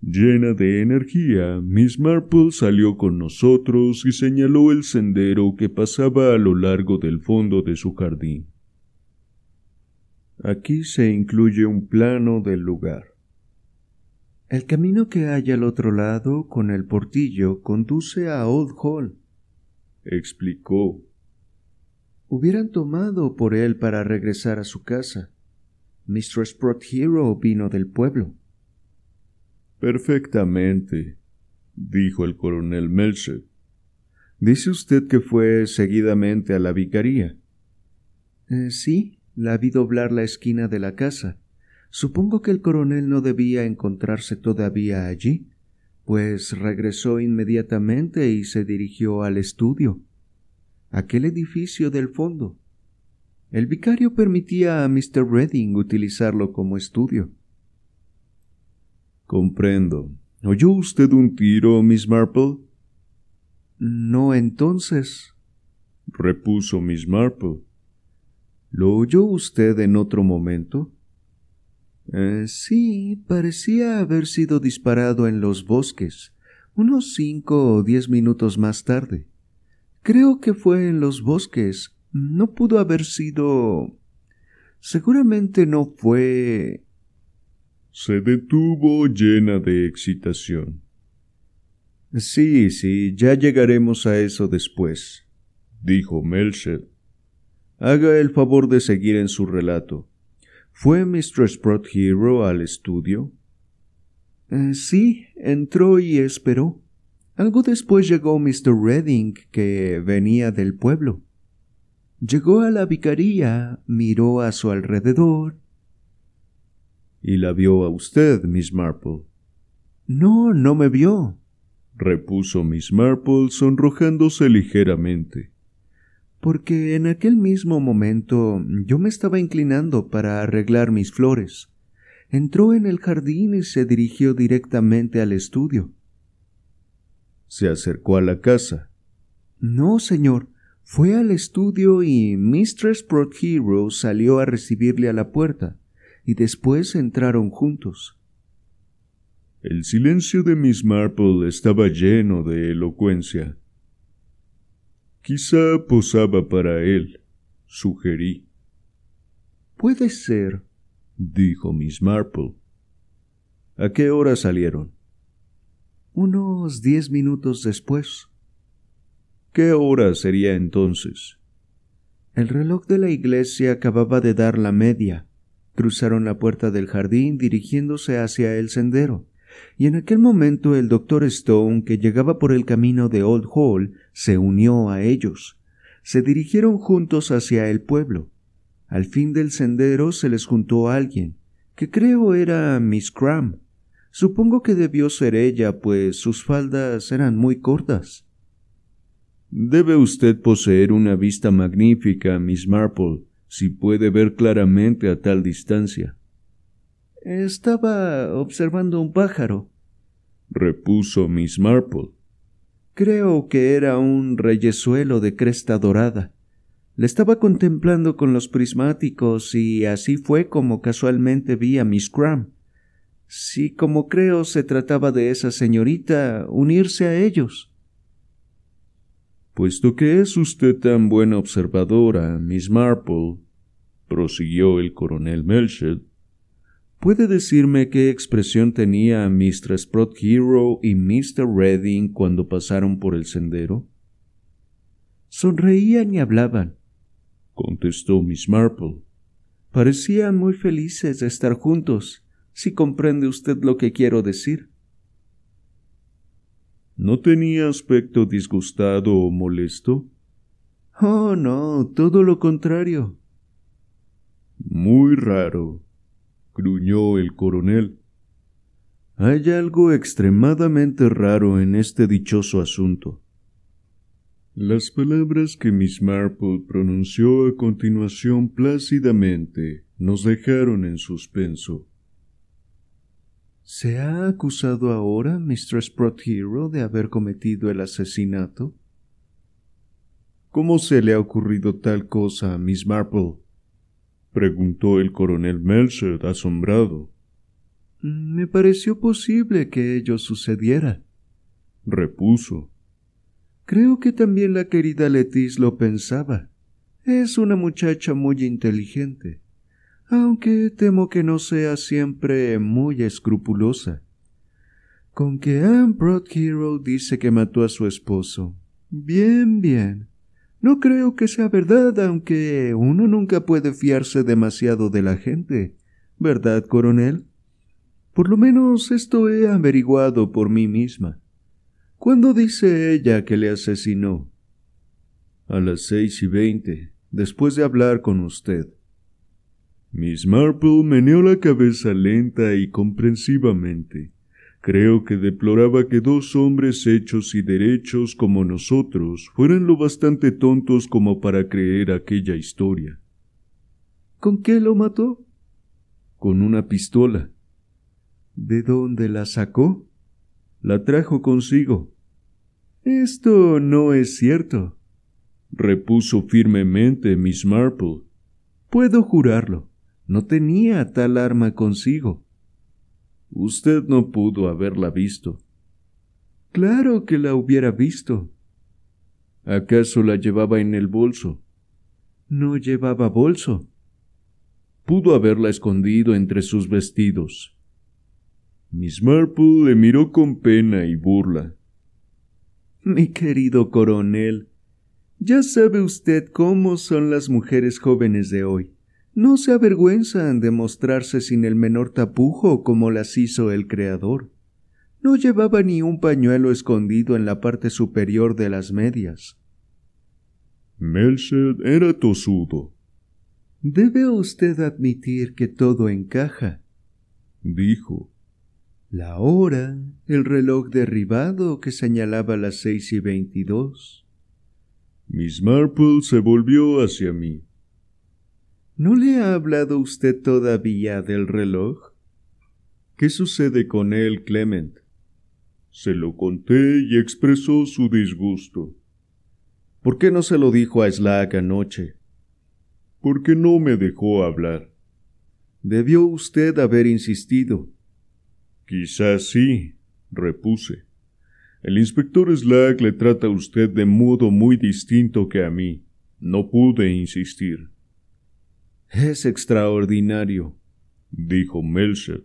Llena de energía, Miss Marple salió con nosotros y señaló el sendero que pasaba a lo largo del fondo de su jardín. Aquí se incluye un plano del lugar. El camino que hay al otro lado, con el portillo, conduce a Old Hall, explicó hubieran tomado por él para regresar a su casa. Mr. Sprott Hero vino del pueblo. Perfectamente, dijo el coronel Melcher. Dice usted que fue seguidamente a la vicaría. Eh, sí, la vi doblar la esquina de la casa. Supongo que el coronel no debía encontrarse todavía allí, pues regresó inmediatamente y se dirigió al estudio aquel edificio del fondo. El vicario permitía a Mr. Redding utilizarlo como estudio. Comprendo. ¿Oyó usted un tiro, Miss Marple? No entonces, repuso Miss Marple. ¿Lo oyó usted en otro momento? Eh, sí, parecía haber sido disparado en los bosques, unos cinco o diez minutos más tarde. Creo que fue en los bosques. No pudo haber sido. Seguramente no fue. Se detuvo llena de excitación. Sí, sí, ya llegaremos a eso después, dijo Melched. Haga el favor de seguir en su relato. ¿Fue Mr. Sprott Hero al estudio? Eh, sí, entró y esperó. Algo después llegó Mr. Redding, que venía del pueblo. Llegó a la vicaría, miró a su alrededor. ¿Y la vio a usted, Miss Marple? No, no me vio, repuso Miss Marple sonrojándose ligeramente. Porque en aquel mismo momento yo me estaba inclinando para arreglar mis flores. Entró en el jardín y se dirigió directamente al estudio. Se acercó a la casa. No, señor. Fue al estudio y Mistress Hero salió a recibirle a la puerta, y después entraron juntos. El silencio de Miss Marple estaba lleno de elocuencia. Quizá posaba para él, sugerí. Puede ser, dijo Miss Marple. ¿A qué hora salieron? unos diez minutos después. ¿Qué hora sería entonces? El reloj de la iglesia acababa de dar la media. Cruzaron la puerta del jardín dirigiéndose hacia el sendero, y en aquel momento el doctor Stone, que llegaba por el camino de Old Hall, se unió a ellos. Se dirigieron juntos hacia el pueblo. Al fin del sendero se les juntó alguien, que creo era Miss Cram, Supongo que debió ser ella, pues sus faldas eran muy cortas. Debe usted poseer una vista magnífica, Miss Marple, si puede ver claramente a tal distancia. Estaba observando un pájaro, repuso Miss Marple. Creo que era un reyesuelo de cresta dorada. Le estaba contemplando con los prismáticos y así fue como casualmente vi a Miss Cram si como creo se trataba de esa señorita, unirse a ellos. Puesto que es usted tan buena observadora, Miss Marple, prosiguió el coronel Melchett, ¿puede decirme qué expresión tenía Mr. Sprott Hero y Mr. Redding cuando pasaron por el sendero? Sonreían y hablaban, contestó Miss Marple. Parecían muy felices de estar juntos, si comprende usted lo que quiero decir. ¿No tenía aspecto disgustado o molesto? Oh, no, todo lo contrario. Muy raro, gruñó el coronel. Hay algo extremadamente raro en este dichoso asunto. Las palabras que Miss Marple pronunció a continuación plácidamente nos dejaron en suspenso. ¿Se ha acusado ahora a Mr. Sprott Hero de haber cometido el asesinato? ¿Cómo se le ha ocurrido tal cosa a Miss Marple? preguntó el coronel Melcher asombrado. Me pareció posible que ello sucediera, repuso. Creo que también la querida Letis lo pensaba. Es una muchacha muy inteligente, aunque temo que no sea siempre muy escrupulosa. Con que Anne Hero dice que mató a su esposo. Bien, bien. No creo que sea verdad, aunque uno nunca puede fiarse demasiado de la gente. ¿Verdad, coronel? Por lo menos esto he averiguado por mí misma. ¿Cuándo dice ella que le asesinó? A las seis y veinte, después de hablar con usted. Miss Marple meneó la cabeza lenta y comprensivamente. Creo que deploraba que dos hombres hechos y derechos como nosotros fueran lo bastante tontos como para creer aquella historia. ¿Con qué lo mató? Con una pistola. ¿De dónde la sacó? La trajo consigo. Esto no es cierto, repuso firmemente Miss Marple. Puedo jurarlo. No tenía tal arma consigo. Usted no pudo haberla visto. Claro que la hubiera visto. ¿Acaso la llevaba en el bolso? No llevaba bolso. Pudo haberla escondido entre sus vestidos. Miss Marple le miró con pena y burla. Mi querido coronel, ya sabe usted cómo son las mujeres jóvenes de hoy. No se avergüenzan de mostrarse sin el menor tapujo como las hizo el Creador. No llevaba ni un pañuelo escondido en la parte superior de las medias. Melchett era tosudo. Debe usted admitir que todo encaja, dijo. La hora, el reloj derribado que señalaba las seis y veintidós. Miss Marple se volvió hacia mí. ¿No le ha hablado usted todavía del reloj? ¿Qué sucede con él, Clement? Se lo conté y expresó su disgusto. ¿Por qué no se lo dijo a Slack anoche? Porque no me dejó hablar. Debió usted haber insistido. Quizás sí, repuse. El inspector Slack le trata a usted de modo muy distinto que a mí. No pude insistir. Es extraordinario, dijo Melcher.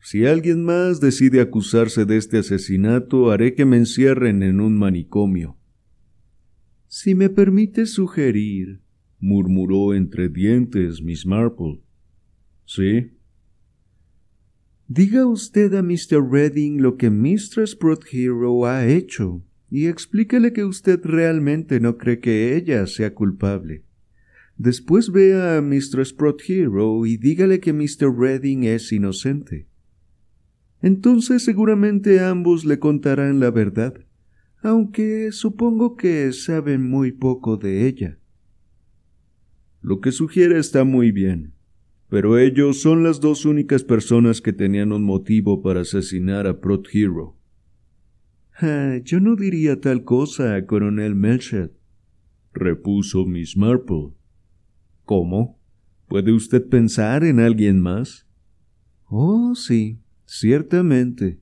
Si alguien más decide acusarse de este asesinato, haré que me encierren en un manicomio. Si me permite sugerir, murmuró entre dientes Miss Marple. Sí, Diga usted a Mr. Redding lo que Mr. Hero ha hecho y explíquele que usted realmente no cree que ella sea culpable. Después vea a Mr. Hero y dígale que Mr. Redding es inocente. Entonces seguramente ambos le contarán la verdad, aunque supongo que saben muy poco de ella. Lo que sugiere está muy bien, pero ellos son las dos únicas personas que tenían un motivo para asesinar a Prot Hero. Ah, yo no diría tal cosa, coronel Melchett, repuso Miss Marple. ¿Cómo? ¿Puede usted pensar en alguien más? Oh, sí, ciertamente,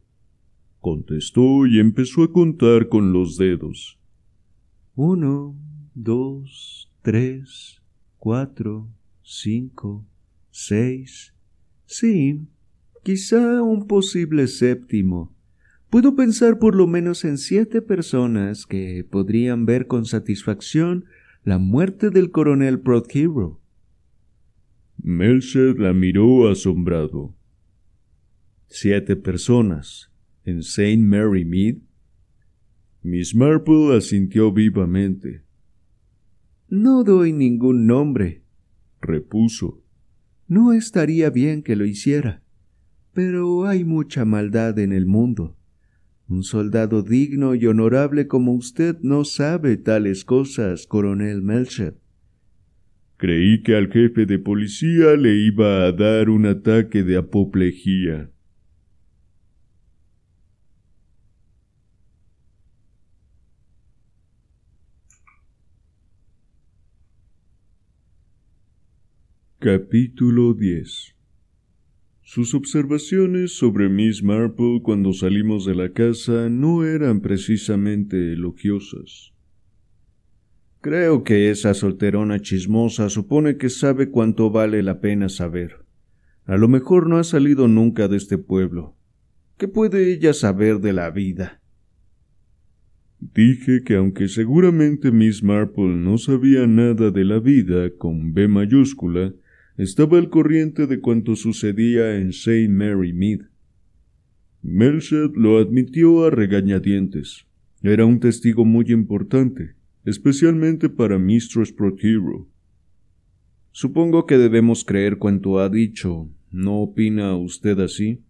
contestó y empezó a contar con los dedos. Uno, dos, tres, cuatro, cinco, seis. Sí, quizá un posible séptimo. Puedo pensar por lo menos en siete personas que podrían ver con satisfacción la muerte del coronel Prothero. Melcher la miró asombrado. Siete personas en Saint Mary Mead. Miss Marple asintió vivamente. No doy ningún nombre, repuso. No estaría bien que lo hiciera, pero hay mucha maldad en el mundo. Un soldado digno y honorable como usted no sabe tales cosas, coronel Melcher. Creí que al jefe de policía le iba a dar un ataque de apoplejía. Capítulo 10 Sus observaciones sobre Miss Marple cuando salimos de la casa no eran precisamente elogiosas. Creo que esa solterona chismosa supone que sabe cuánto vale la pena saber. A lo mejor no ha salido nunca de este pueblo. ¿Qué puede ella saber de la vida? Dije que aunque seguramente Miss Marple no sabía nada de la vida con B mayúscula, estaba al corriente de cuanto sucedía en St. Mary Mead. Melchett lo admitió a regañadientes. Era un testigo muy importante, especialmente para Mistress Prothero. Supongo que debemos creer cuanto ha dicho. ¿No opina usted así?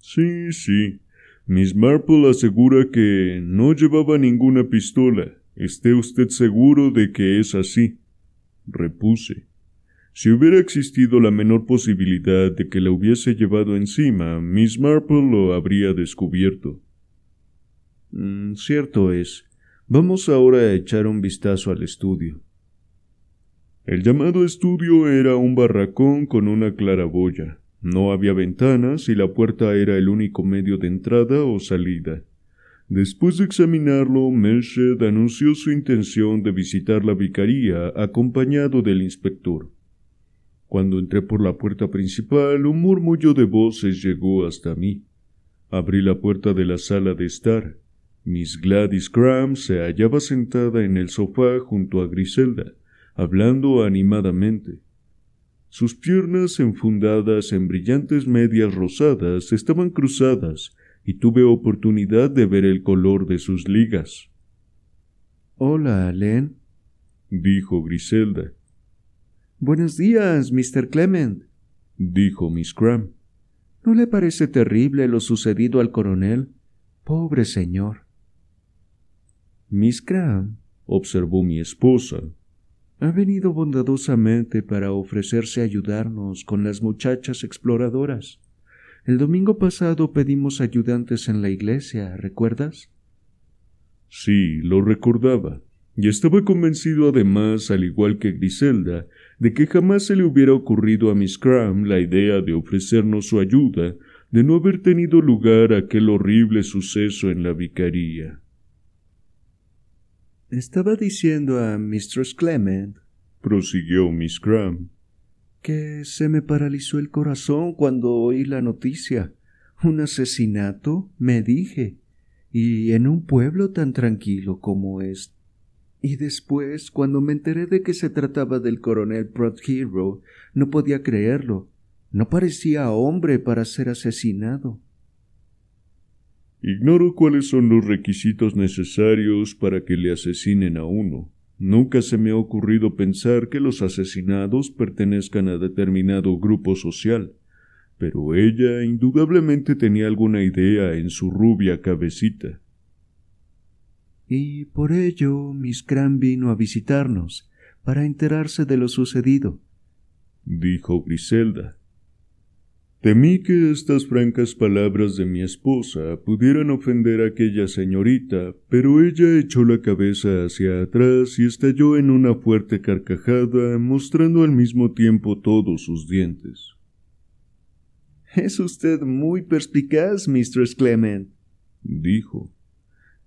Sí, sí. Miss Marple asegura que no llevaba ninguna pistola. ¿Esté usted seguro de que es así? repuse. Si hubiera existido la menor posibilidad de que la hubiese llevado encima, Miss Marple lo habría descubierto. Mm, cierto es. Vamos ahora a echar un vistazo al estudio. El llamado estudio era un barracón con una claraboya. No había ventanas y la puerta era el único medio de entrada o salida. Después de examinarlo, Melched anunció su intención de visitar la vicaría acompañado del inspector. Cuando entré por la puerta principal, un murmullo de voces llegó hasta mí. Abrí la puerta de la sala de estar. Miss Gladys Graham se hallaba sentada en el sofá junto a Griselda, hablando animadamente. Sus piernas enfundadas en brillantes medias rosadas estaban cruzadas y tuve oportunidad de ver el color de sus ligas. Hola, Len, dijo Griselda. Buenos días, Mr. Clement, dijo Miss Graham. ¿No le parece terrible lo sucedido al coronel? Pobre señor. Miss Graham, observó mi esposa, ha venido bondadosamente para ofrecerse a ayudarnos con las muchachas exploradoras. El domingo pasado pedimos ayudantes en la iglesia, ¿recuerdas? Sí, lo recordaba, y estaba convencido además, al igual que Griselda, de que jamás se le hubiera ocurrido a Miss Graham la idea de ofrecernos su ayuda de no haber tenido lugar aquel horrible suceso en la vicaría. Estaba diciendo a Mistress Clement, prosiguió Miss Graham, que se me paralizó el corazón cuando oí la noticia. ¿Un asesinato? me dije. Y en un pueblo tan tranquilo como este. Y después, cuando me enteré de que se trataba del coronel Hero, no podía creerlo. No parecía hombre para ser asesinado. Ignoro cuáles son los requisitos necesarios para que le asesinen a uno. Nunca se me ha ocurrido pensar que los asesinados pertenezcan a determinado grupo social, pero ella indudablemente tenía alguna idea en su rubia cabecita. Y por ello Miss Cram vino a visitarnos, para enterarse de lo sucedido, dijo Griselda. Temí que estas francas palabras de mi esposa pudieran ofender a aquella señorita, pero ella echó la cabeza hacia atrás y estalló en una fuerte carcajada, mostrando al mismo tiempo todos sus dientes. Es usted muy perspicaz, Mistress Clement, dijo.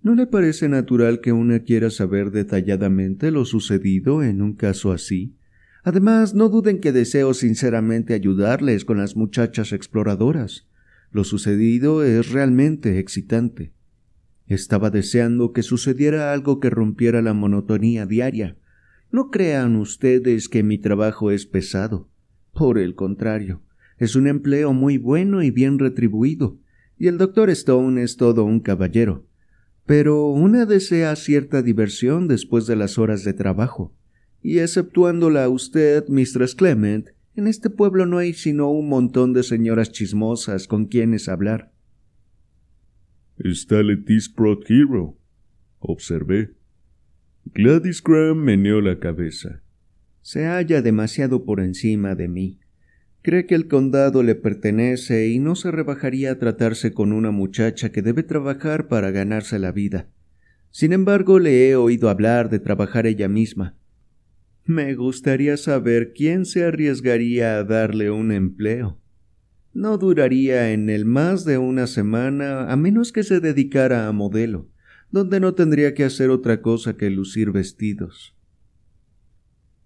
¿No le parece natural que una quiera saber detalladamente lo sucedido en un caso así? Además, no duden que deseo sinceramente ayudarles con las muchachas exploradoras. Lo sucedido es realmente excitante. Estaba deseando que sucediera algo que rompiera la monotonía diaria. No crean ustedes que mi trabajo es pesado. Por el contrario, es un empleo muy bueno y bien retribuido, y el doctor Stone es todo un caballero. Pero una desea cierta diversión después de las horas de trabajo, y exceptuándola a usted, Mistress Clement, en este pueblo no hay sino un montón de señoras chismosas con quienes hablar. Está Letis Prot Hero, observé. Gladys Graham meneó la cabeza. Se halla demasiado por encima de mí. Cree que el condado le pertenece y no se rebajaría a tratarse con una muchacha que debe trabajar para ganarse la vida. Sin embargo, le he oído hablar de trabajar ella misma. Me gustaría saber quién se arriesgaría a darle un empleo. No duraría en él más de una semana a menos que se dedicara a modelo, donde no tendría que hacer otra cosa que lucir vestidos.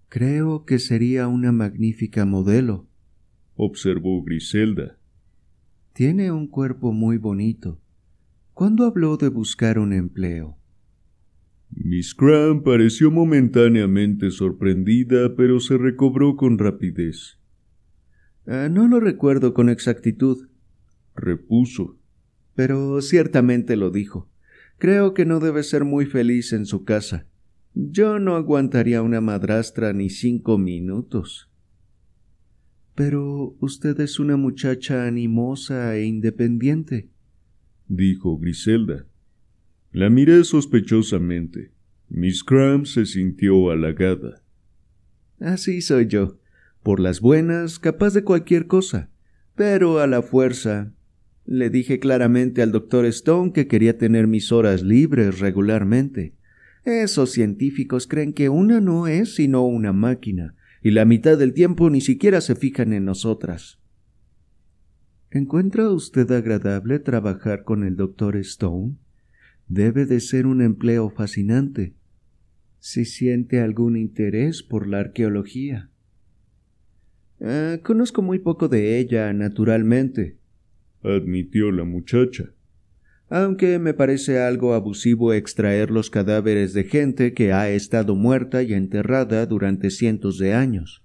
Creo que sería una magnífica modelo, observó Griselda. Tiene un cuerpo muy bonito. ¿Cuándo habló de buscar un empleo? Miss Graham pareció momentáneamente sorprendida, pero se recobró con rapidez. Ah, no lo recuerdo con exactitud, repuso. Pero ciertamente lo dijo. Creo que no debe ser muy feliz en su casa. Yo no aguantaría una madrastra ni cinco minutos. Pero usted es una muchacha animosa e independiente, dijo Griselda. La miré sospechosamente. Miss Cram se sintió halagada. Así soy yo. Por las buenas, capaz de cualquier cosa. Pero a la fuerza. Le dije claramente al doctor Stone que quería tener mis horas libres regularmente. Esos científicos creen que una no es sino una máquina, y la mitad del tiempo ni siquiera se fijan en nosotras. ¿Encuentra usted agradable trabajar con el doctor Stone? Debe de ser un empleo fascinante. Si siente algún interés por la arqueología. Ah, conozco muy poco de ella, naturalmente, admitió la muchacha. Aunque me parece algo abusivo extraer los cadáveres de gente que ha estado muerta y enterrada durante cientos de años.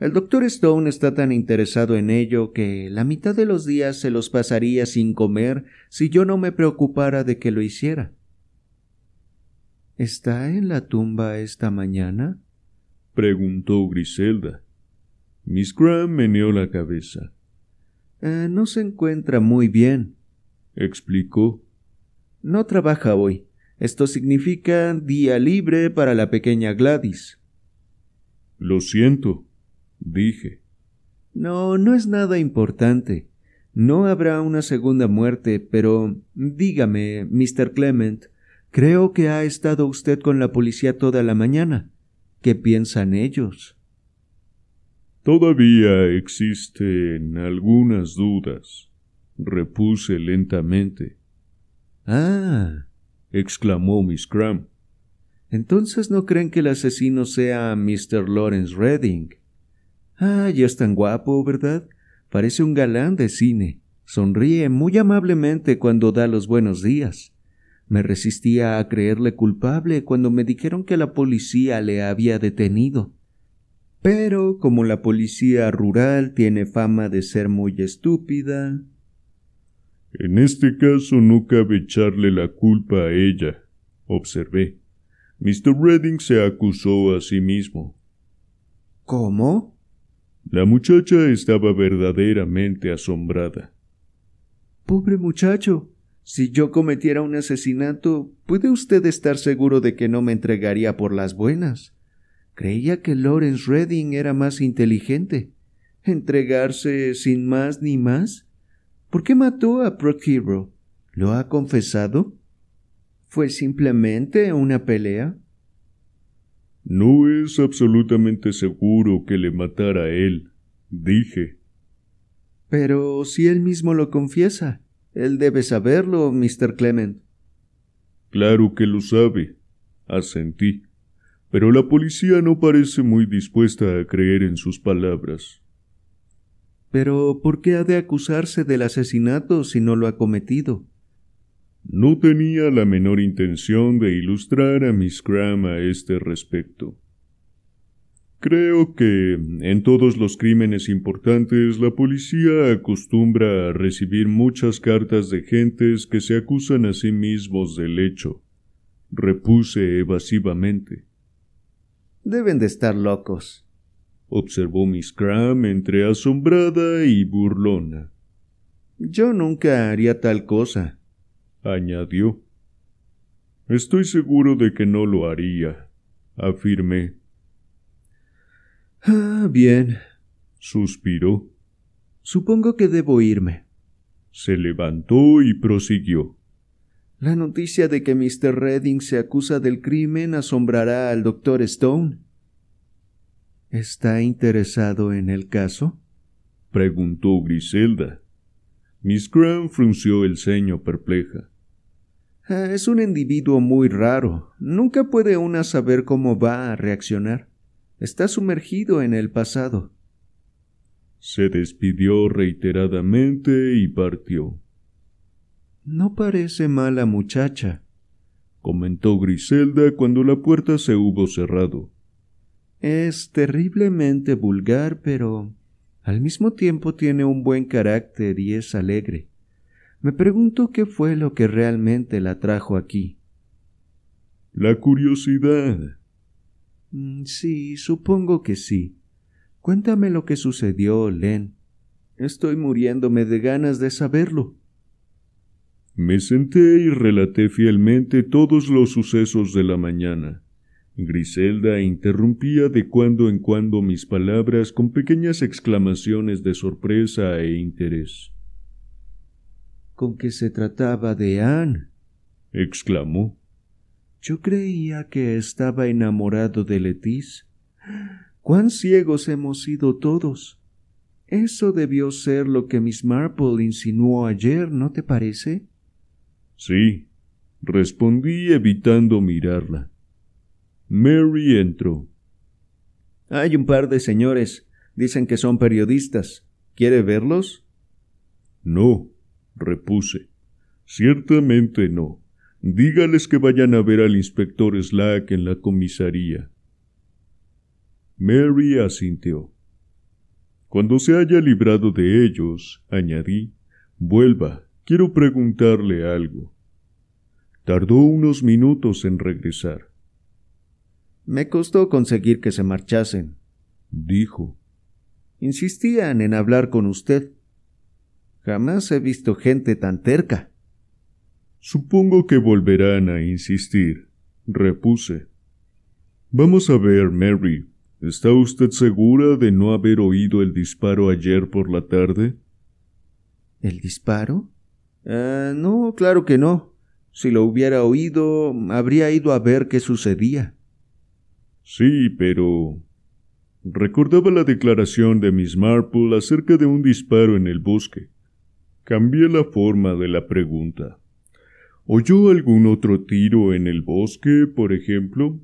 El doctor Stone está tan interesado en ello que la mitad de los días se los pasaría sin comer si yo no me preocupara de que lo hiciera. ¿Está en la tumba esta mañana? preguntó Griselda. Miss Graham meneó la cabeza. Eh, no se encuentra muy bien, explicó. No trabaja hoy. Esto significa día libre para la pequeña Gladys. Lo siento, dije. No, no es nada importante. No habrá una segunda muerte, pero dígame, Mr. Clement, creo que ha estado usted con la policía toda la mañana. ¿Qué piensan ellos? Todavía existen algunas dudas, repuse lentamente. Ah, exclamó Miss Cram. Entonces no creen que el asesino sea Mr. Lawrence Redding. Ah, ya es tan guapo, ¿verdad? Parece un galán de cine. Sonríe muy amablemente cuando da los buenos días. Me resistía a creerle culpable cuando me dijeron que la policía le había detenido. Pero como la policía rural tiene fama de ser muy estúpida. En este caso no cabe echarle la culpa a ella, observé. Mr. Redding se acusó a sí mismo. ¿Cómo? La muchacha estaba verdaderamente asombrada. Pobre muchacho. Si yo cometiera un asesinato, ¿puede usted estar seguro de que no me entregaría por las buenas? Creía que Lawrence Redding era más inteligente. ¿Entregarse sin más ni más? ¿Por qué mató a Hero? ¿Lo ha confesado? ¿Fue simplemente una pelea? No es absolutamente seguro que le matara a él, dije. Pero si él mismo lo confiesa, él debe saberlo, Mr. Clement. Claro que lo sabe, asentí, pero la policía no parece muy dispuesta a creer en sus palabras. Pero ¿por qué ha de acusarse del asesinato si no lo ha cometido? No tenía la menor intención de ilustrar a Miss Graham a este respecto. Creo que en todos los crímenes importantes la policía acostumbra a recibir muchas cartas de gentes que se acusan a sí mismos del hecho. Repuse evasivamente. Deben de estar locos, observó Miss Graham entre asombrada y burlona. Yo nunca haría tal cosa, añadió. Estoy seguro de que no lo haría, afirmé. Ah, bien, suspiró. Supongo que debo irme. Se levantó y prosiguió. La noticia de que Mr. Redding se acusa del crimen asombrará al doctor Stone. ¿Está interesado en el caso? preguntó Griselda. Miss Graham frunció el ceño perpleja. Ah, es un individuo muy raro. Nunca puede una saber cómo va a reaccionar. Está sumergido en el pasado. Se despidió reiteradamente y partió. No parece mala muchacha, comentó Griselda cuando la puerta se hubo cerrado. Es terriblemente vulgar, pero al mismo tiempo tiene un buen carácter y es alegre. Me pregunto qué fue lo que realmente la trajo aquí. La curiosidad, Mm, sí, supongo que sí. Cuéntame lo que sucedió, Len. Estoy muriéndome de ganas de saberlo. Me senté y relaté fielmente todos los sucesos de la mañana. Griselda interrumpía de cuando en cuando mis palabras con pequeñas exclamaciones de sorpresa e interés. ¿Con qué se trataba de Anne? exclamó. Yo creía que estaba enamorado de Letis. ¡Cuán ciegos hemos sido todos! Eso debió ser lo que Miss Marple insinuó ayer, ¿no te parece? Sí, respondí evitando mirarla. Mary entró. Hay un par de señores. Dicen que son periodistas. ¿Quiere verlos? No, repuse. Ciertamente no. Dígales que vayan a ver al inspector Slack en la comisaría. Mary asintió. Cuando se haya librado de ellos, añadí, vuelva, quiero preguntarle algo. Tardó unos minutos en regresar. Me costó conseguir que se marchasen, dijo. Insistían en hablar con usted. Jamás he visto gente tan terca. Supongo que volverán a insistir, repuse. Vamos a ver, Mary. ¿Está usted segura de no haber oído el disparo ayer por la tarde? ¿El disparo? Ah, no, claro que no. Si lo hubiera oído, habría ido a ver qué sucedía. Sí, pero. Recordaba la declaración de Miss Marple acerca de un disparo en el bosque. Cambié la forma de la pregunta. ¿Oyó algún otro tiro en el bosque, por ejemplo?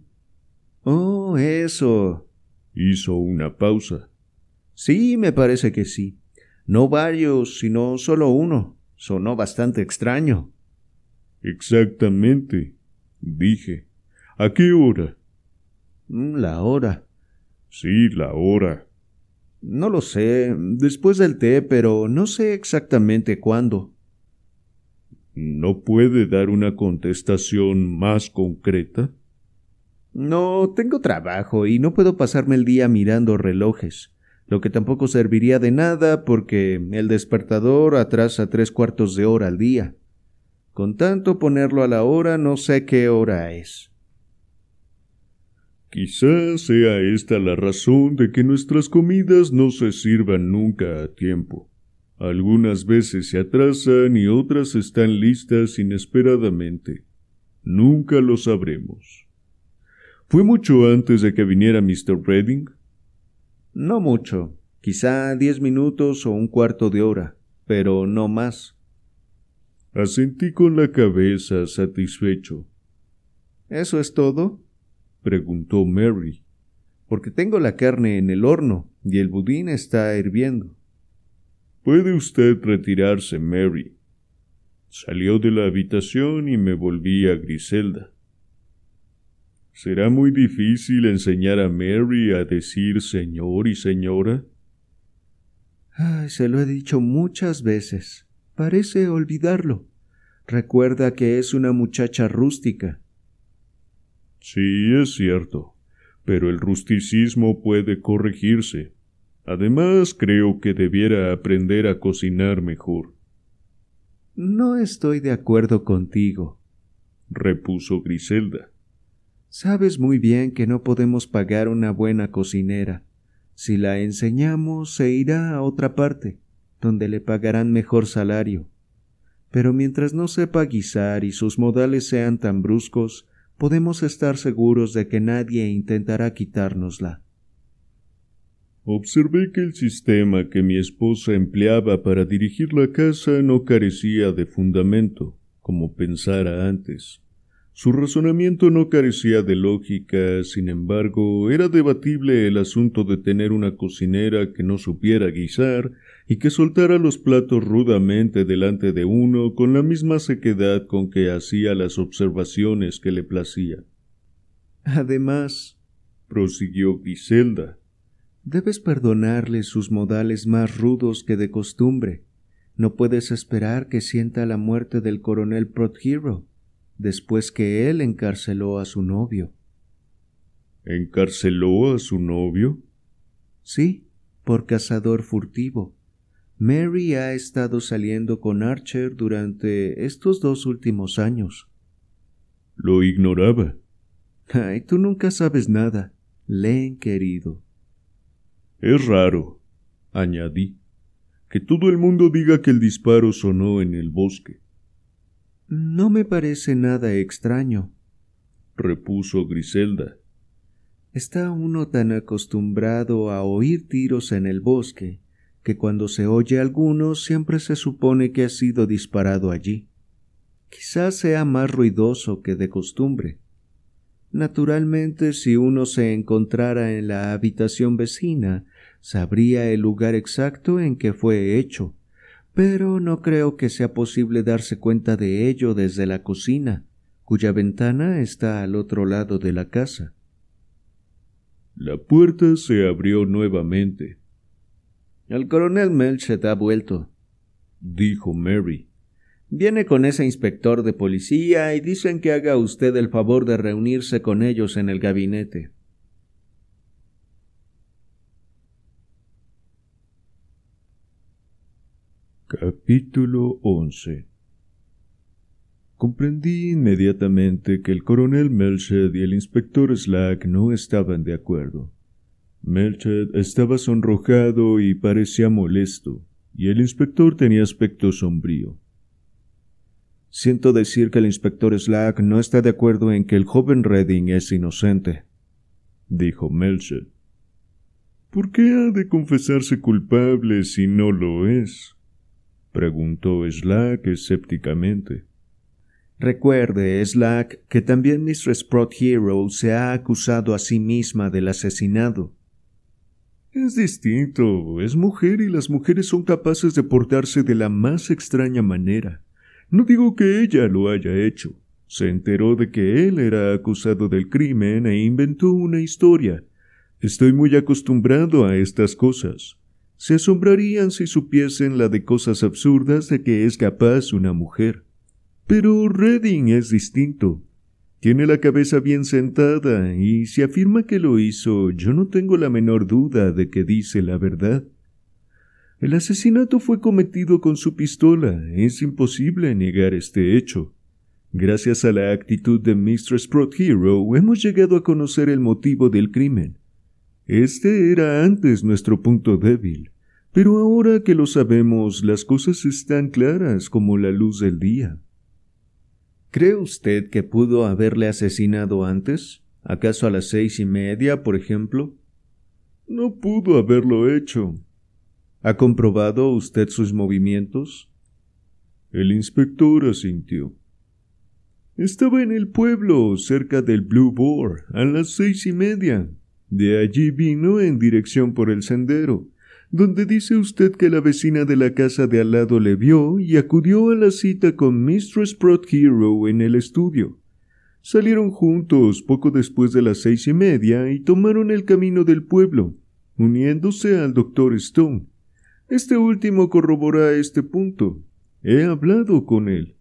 Oh, eso. Hizo una pausa. Sí, me parece que sí. No varios, sino solo uno. Sonó bastante extraño. Exactamente, dije. ¿A qué hora? Mm, la hora. Sí, la hora. No lo sé, después del té, pero no sé exactamente cuándo. ¿No puede dar una contestación más concreta? No, tengo trabajo y no puedo pasarme el día mirando relojes, lo que tampoco serviría de nada porque el despertador atrasa tres cuartos de hora al día. Con tanto ponerlo a la hora no sé qué hora es. Quizás sea esta la razón de que nuestras comidas no se sirvan nunca a tiempo. Algunas veces se atrasan y otras están listas inesperadamente. Nunca lo sabremos. ¿Fue mucho antes de que viniera Mr. Redding? No mucho, quizá diez minutos o un cuarto de hora, pero no más. Asentí con la cabeza satisfecho. ¿Eso es todo? Preguntó Mary. Porque tengo la carne en el horno y el budín está hirviendo. Puede usted retirarse, Mary. Salió de la habitación y me volví a Griselda. ¿Será muy difícil enseñar a Mary a decir señor y señora? Ay, se lo he dicho muchas veces. Parece olvidarlo. Recuerda que es una muchacha rústica. Sí, es cierto, pero el rusticismo puede corregirse. Además, creo que debiera aprender a cocinar mejor. No estoy de acuerdo contigo, repuso Griselda. Sabes muy bien que no podemos pagar una buena cocinera. Si la enseñamos, se irá a otra parte, donde le pagarán mejor salario. Pero mientras no sepa guisar y sus modales sean tan bruscos, podemos estar seguros de que nadie intentará quitárnosla. Observé que el sistema que mi esposa empleaba para dirigir la casa no carecía de fundamento, como pensara antes. Su razonamiento no carecía de lógica, sin embargo, era debatible el asunto de tener una cocinera que no supiera guisar y que soltara los platos rudamente delante de uno con la misma sequedad con que hacía las observaciones que le placía. Además, prosiguió Griselda, debes perdonarle sus modales más rudos que de costumbre. No puedes esperar que sienta la muerte del coronel Prothero después que él encarceló a su novio. ¿Encarceló a su novio? Sí, por cazador furtivo. Mary ha estado saliendo con Archer durante estos dos últimos años. Lo ignoraba. Ay, tú nunca sabes nada, Len querido. Es raro, añadí, que todo el mundo diga que el disparo sonó en el bosque. No me parece nada extraño, repuso Griselda. Está uno tan acostumbrado a oír tiros en el bosque que cuando se oye alguno siempre se supone que ha sido disparado allí. Quizás sea más ruidoso que de costumbre. Naturalmente, si uno se encontrara en la habitación vecina, sabría el lugar exacto en que fue hecho, pero no creo que sea posible darse cuenta de ello desde la cocina, cuya ventana está al otro lado de la casa. La puerta se abrió nuevamente. El coronel Melchet ha vuelto, dijo Mary. Viene con ese inspector de policía y dicen que haga usted el favor de reunirse con ellos en el gabinete. Capítulo 11 Comprendí inmediatamente que el coronel Melched y el inspector Slack no estaban de acuerdo. Melched estaba sonrojado y parecía molesto, y el inspector tenía aspecto sombrío. Siento decir que el inspector Slack no está de acuerdo en que el joven Redding es inocente, dijo Melched. ¿Por qué ha de confesarse culpable si no lo es? Preguntó Slack escépticamente. Recuerde, Slack, que también Mistress Prot Hero se ha acusado a sí misma del asesinado. Es distinto. Es mujer y las mujeres son capaces de portarse de la más extraña manera. No digo que ella lo haya hecho. Se enteró de que él era acusado del crimen e inventó una historia. Estoy muy acostumbrado a estas cosas. Se asombrarían si supiesen la de cosas absurdas de que es capaz una mujer. Pero Redding es distinto. Tiene la cabeza bien sentada y si afirma que lo hizo, yo no tengo la menor duda de que dice la verdad. El asesinato fue cometido con su pistola. Es imposible negar este hecho. Gracias a la actitud de Mistress Hero hemos llegado a conocer el motivo del crimen. Este era antes nuestro punto débil, pero ahora que lo sabemos las cosas están claras como la luz del día. ¿Cree usted que pudo haberle asesinado antes? ¿Acaso a las seis y media, por ejemplo? No pudo haberlo hecho. ¿Ha comprobado usted sus movimientos? El inspector asintió. Estaba en el pueblo, cerca del Blue Boar, a las seis y media. De allí vino en dirección por el sendero, donde dice usted que la vecina de la casa de al lado le vio y acudió a la cita con Mistress Prot Hero en el estudio. Salieron juntos poco después de las seis y media y tomaron el camino del pueblo, uniéndose al doctor Stone. Este último corrobora este punto. He hablado con él.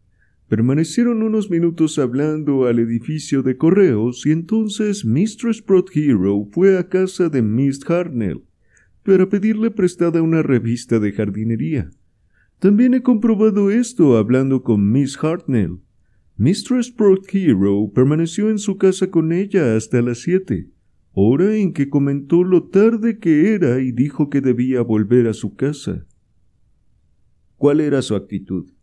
Permanecieron unos minutos hablando al edificio de correos y entonces Mistress Hero fue a casa de Miss Hartnell para pedirle prestada una revista de jardinería. También he comprobado esto hablando con Miss Hartnell. Mistress Hero permaneció en su casa con ella hasta las siete, hora en que comentó lo tarde que era y dijo que debía volver a su casa. ¿Cuál era su actitud?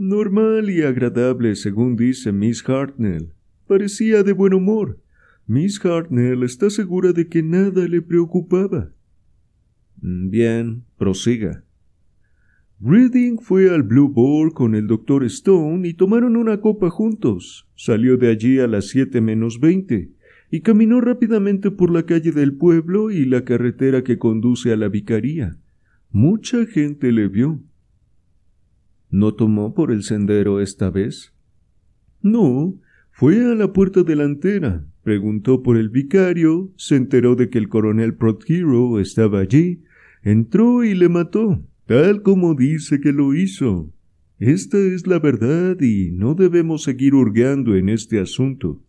Normal y agradable, según dice Miss Hartnell. Parecía de buen humor. Miss Hartnell está segura de que nada le preocupaba. Mm, bien, prosiga. Reading fue al Blue Boar con el doctor Stone y tomaron una copa juntos. Salió de allí a las siete menos veinte y caminó rápidamente por la calle del pueblo y la carretera que conduce a la vicaría. Mucha gente le vio. ¿No tomó por el sendero esta vez? No, fue a la puerta delantera, preguntó por el vicario, se enteró de que el coronel Prothero estaba allí, entró y le mató, tal como dice que lo hizo. Esta es la verdad y no debemos seguir hurgando en este asunto.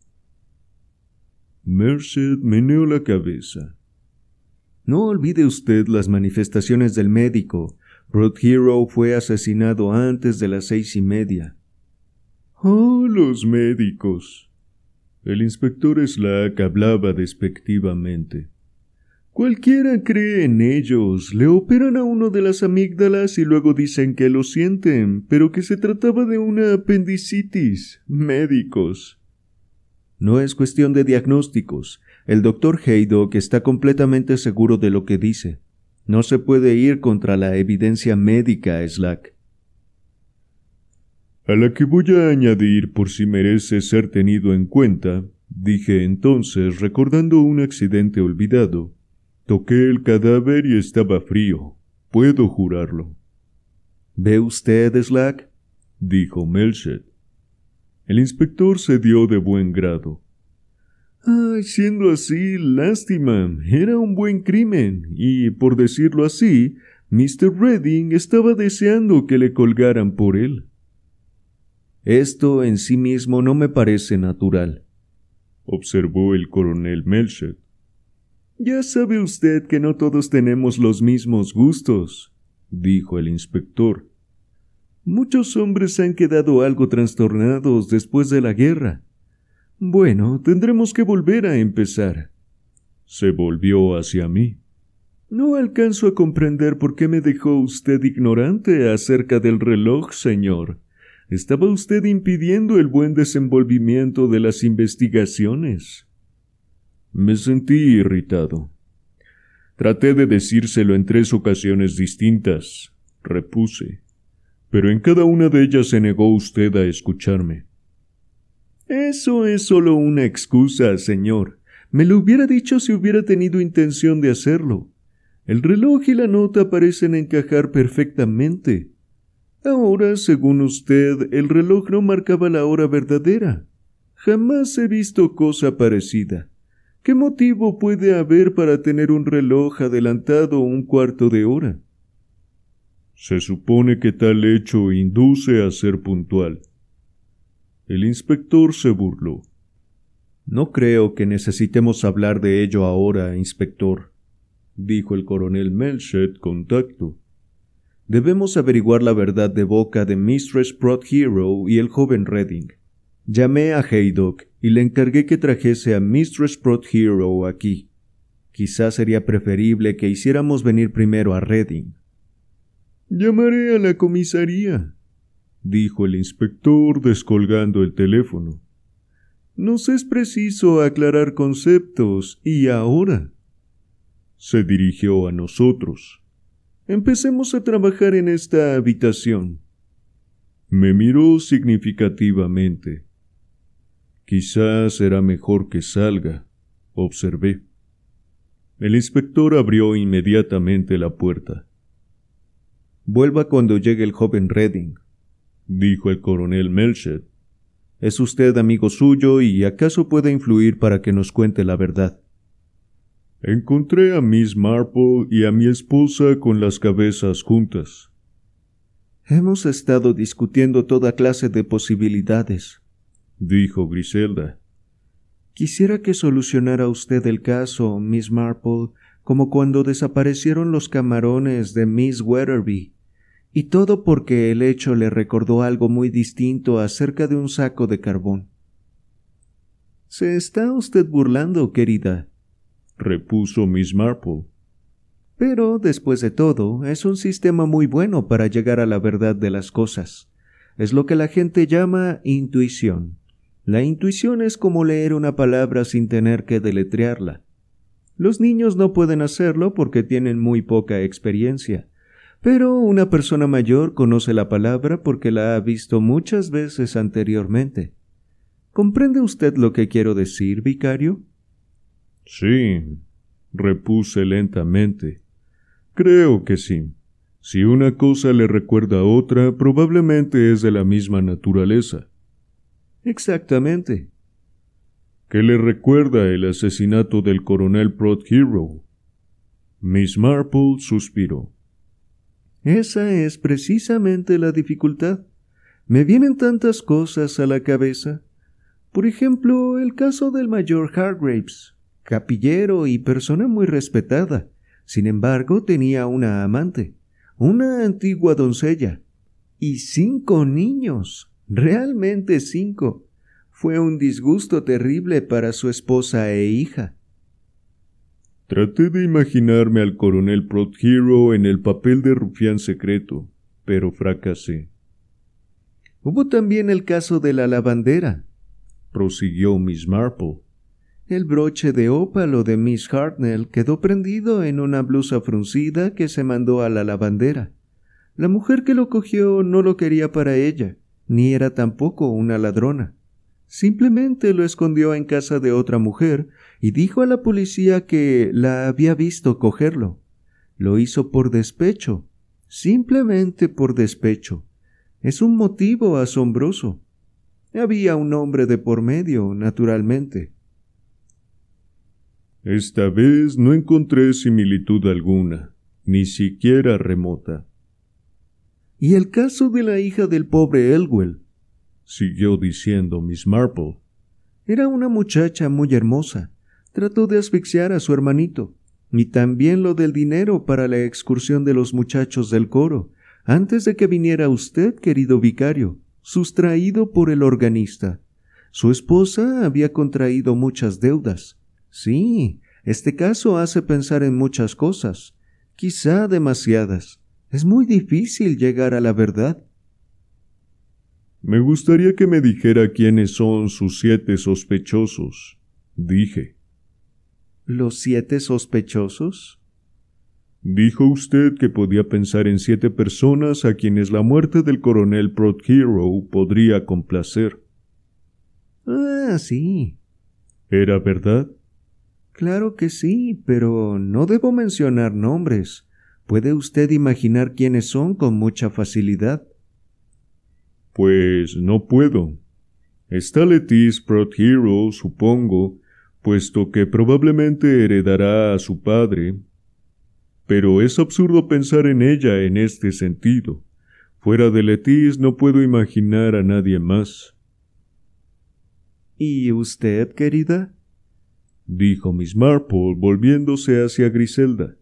Merced meneó la cabeza. No olvide usted las manifestaciones del médico, Broad Hero fue asesinado antes de las seis y media. Oh, los médicos. El inspector Slack hablaba despectivamente. Cualquiera cree en ellos, le operan a uno de las amígdalas y luego dicen que lo sienten, pero que se trataba de una apendicitis. Médicos. No es cuestión de diagnósticos. El doctor Haydock está completamente seguro de lo que dice. No se puede ir contra la evidencia médica, Slack. A la que voy a añadir por si merece ser tenido en cuenta, dije entonces recordando un accidente olvidado. Toqué el cadáver y estaba frío. Puedo jurarlo. ¿Ve usted, Slack? dijo Melchet. El inspector se dio de buen grado. Ay, siendo así, lástima. Era un buen crimen, y, por decirlo así, Mr. Redding estaba deseando que le colgaran por él. Esto en sí mismo no me parece natural, observó el coronel Melchet. Ya sabe usted que no todos tenemos los mismos gustos, dijo el inspector. Muchos hombres han quedado algo trastornados después de la guerra bueno, tendremos que volver a empezar. Se volvió hacia mí. No alcanzo a comprender por qué me dejó usted ignorante acerca del reloj, señor. Estaba usted impidiendo el buen desenvolvimiento de las investigaciones. Me sentí irritado. Traté de decírselo en tres ocasiones distintas, repuse, pero en cada una de ellas se negó usted a escucharme. Eso es solo una excusa, señor. Me lo hubiera dicho si hubiera tenido intención de hacerlo. El reloj y la nota parecen encajar perfectamente. Ahora, según usted, el reloj no marcaba la hora verdadera. Jamás he visto cosa parecida. ¿Qué motivo puede haber para tener un reloj adelantado un cuarto de hora? Se supone que tal hecho induce a ser puntual. El inspector se burló. No creo que necesitemos hablar de ello ahora, inspector, dijo el coronel Melchet con tacto. Debemos averiguar la verdad de boca de Mistress Hero y el joven Redding. Llamé a Haydock y le encargué que trajese a Mistress Hero aquí. Quizás sería preferible que hiciéramos venir primero a Redding. Llamaré a la comisaría, dijo el inspector descolgando el teléfono. Nos es preciso aclarar conceptos y ahora. Se dirigió a nosotros. Empecemos a trabajar en esta habitación. Me miró significativamente. Quizás será mejor que salga, observé. El inspector abrió inmediatamente la puerta. Vuelva cuando llegue el joven Redding, dijo el coronel Melchet. Es usted amigo suyo y acaso puede influir para que nos cuente la verdad. Encontré a Miss Marple y a mi esposa con las cabezas juntas. Hemos estado discutiendo toda clase de posibilidades, dijo Griselda. Quisiera que solucionara usted el caso, Miss Marple, como cuando desaparecieron los camarones de Miss Wetherby. Y todo porque el hecho le recordó algo muy distinto acerca de un saco de carbón. Se está usted burlando, querida, repuso Miss Marple. Pero, después de todo, es un sistema muy bueno para llegar a la verdad de las cosas. Es lo que la gente llama intuición. La intuición es como leer una palabra sin tener que deletrearla. Los niños no pueden hacerlo porque tienen muy poca experiencia, pero una persona mayor conoce la palabra porque la ha visto muchas veces anteriormente. ¿Comprende usted lo que quiero decir, vicario? Sí, repuse lentamente. Creo que sí. Si una cosa le recuerda a otra, probablemente es de la misma naturaleza. Exactamente. ¿Qué le recuerda el asesinato del coronel Hero? Miss Marple suspiró. Esa es precisamente la dificultad. Me vienen tantas cosas a la cabeza. Por ejemplo, el caso del mayor Hargraves, capillero y persona muy respetada. Sin embargo, tenía una amante, una antigua doncella, y cinco niños. Realmente cinco. Fue un disgusto terrible para su esposa e hija. Traté de imaginarme al coronel Hero en el papel de rufián secreto, pero fracasé. Hubo también el caso de la lavandera, prosiguió Miss Marple. El broche de ópalo de Miss Hartnell quedó prendido en una blusa fruncida que se mandó a la lavandera. La mujer que lo cogió no lo quería para ella, ni era tampoco una ladrona. Simplemente lo escondió en casa de otra mujer y dijo a la policía que la había visto cogerlo. Lo hizo por despecho, simplemente por despecho. Es un motivo asombroso. Había un hombre de por medio, naturalmente. Esta vez no encontré similitud alguna, ni siquiera remota. Y el caso de la hija del pobre Elwell, siguió diciendo Miss Marple. Era una muchacha muy hermosa. Trató de asfixiar a su hermanito. Y también lo del dinero para la excursión de los muchachos del coro, antes de que viniera usted, querido vicario, sustraído por el organista. Su esposa había contraído muchas deudas. Sí, este caso hace pensar en muchas cosas, quizá demasiadas. Es muy difícil llegar a la verdad. Me gustaría que me dijera quiénes son sus siete sospechosos, dije. ¿Los siete sospechosos? Dijo usted que podía pensar en siete personas a quienes la muerte del coronel Hero podría complacer. Ah, sí. ¿Era verdad? Claro que sí, pero no debo mencionar nombres. ¿Puede usted imaginar quiénes son con mucha facilidad? Pues no puedo. Está Letis Hero, supongo, puesto que probablemente heredará a su padre. Pero es absurdo pensar en ella en este sentido. Fuera de Letis no puedo imaginar a nadie más. ¿Y usted, querida? dijo Miss Marple, volviéndose hacia Griselda.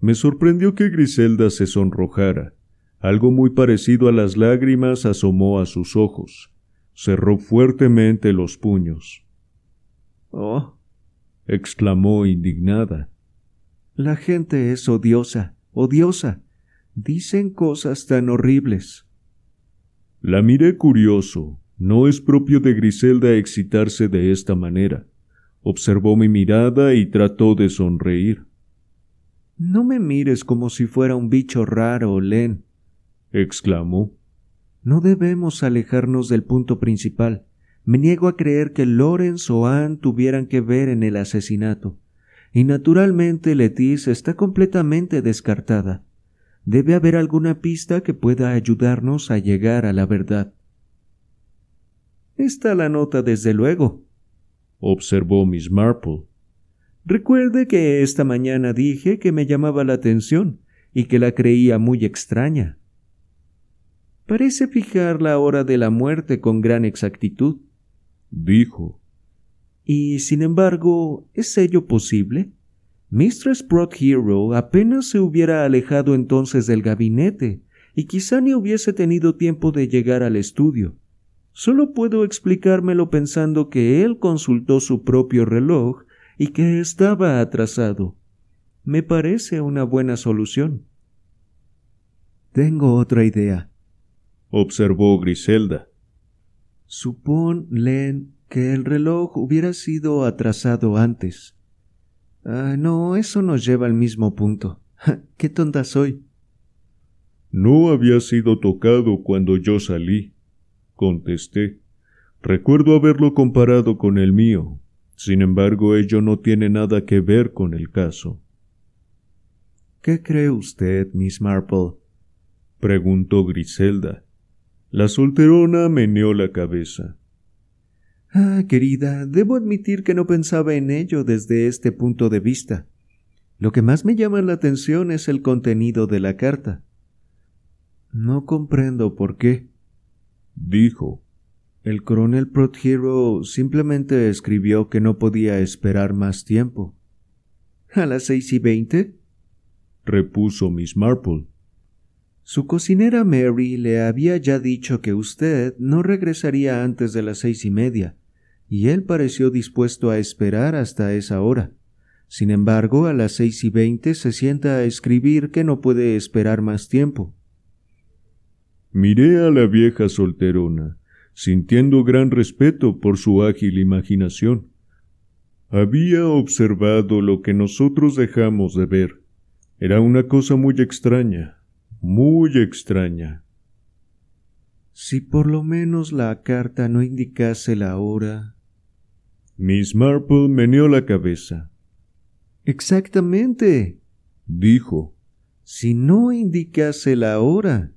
Me sorprendió que Griselda se sonrojara. Algo muy parecido a las lágrimas asomó a sus ojos. Cerró fuertemente los puños. Oh. exclamó indignada. La gente es odiosa, odiosa. Dicen cosas tan horribles. La miré curioso. No es propio de Griselda excitarse de esta manera. Observó mi mirada y trató de sonreír. No me mires como si fuera un bicho raro, Len, exclamó. No debemos alejarnos del punto principal. Me niego a creer que Lawrence o Anne tuvieran que ver en el asesinato. Y naturalmente Letiz está completamente descartada. Debe haber alguna pista que pueda ayudarnos a llegar a la verdad. Está la nota, desde luego, observó Miss Marple. Recuerde que esta mañana dije que me llamaba la atención y que la creía muy extraña. Parece fijar la hora de la muerte con gran exactitud, dijo. Y sin embargo, ¿es ello posible? Mistress Hero apenas se hubiera alejado entonces del gabinete y quizá ni hubiese tenido tiempo de llegar al estudio. Solo puedo explicármelo pensando que él consultó su propio reloj y que estaba atrasado. Me parece una buena solución. Tengo otra idea, observó Griselda. Supón, Len, que el reloj hubiera sido atrasado antes. Ah, no, eso nos lleva al mismo punto. ¡Qué tonta soy! No había sido tocado cuando yo salí, contesté. Recuerdo haberlo comparado con el mío. Sin embargo, ello no tiene nada que ver con el caso. ¿Qué cree usted, Miss Marple? preguntó Griselda. La solterona meneó la cabeza. Ah, querida, debo admitir que no pensaba en ello desde este punto de vista. Lo que más me llama la atención es el contenido de la carta. No comprendo por qué, dijo. El coronel Prothero simplemente escribió que no podía esperar más tiempo. ¿A las seis y veinte? repuso Miss Marple. Su cocinera Mary le había ya dicho que usted no regresaría antes de las seis y media, y él pareció dispuesto a esperar hasta esa hora. Sin embargo, a las seis y veinte se sienta a escribir que no puede esperar más tiempo. Miré a la vieja solterona, sintiendo gran respeto por su ágil imaginación. Había observado lo que nosotros dejamos de ver. Era una cosa muy extraña, muy extraña. Si por lo menos la carta no indicase la hora, Miss Marple meneó la cabeza. Exactamente, dijo. Si no indicase la hora.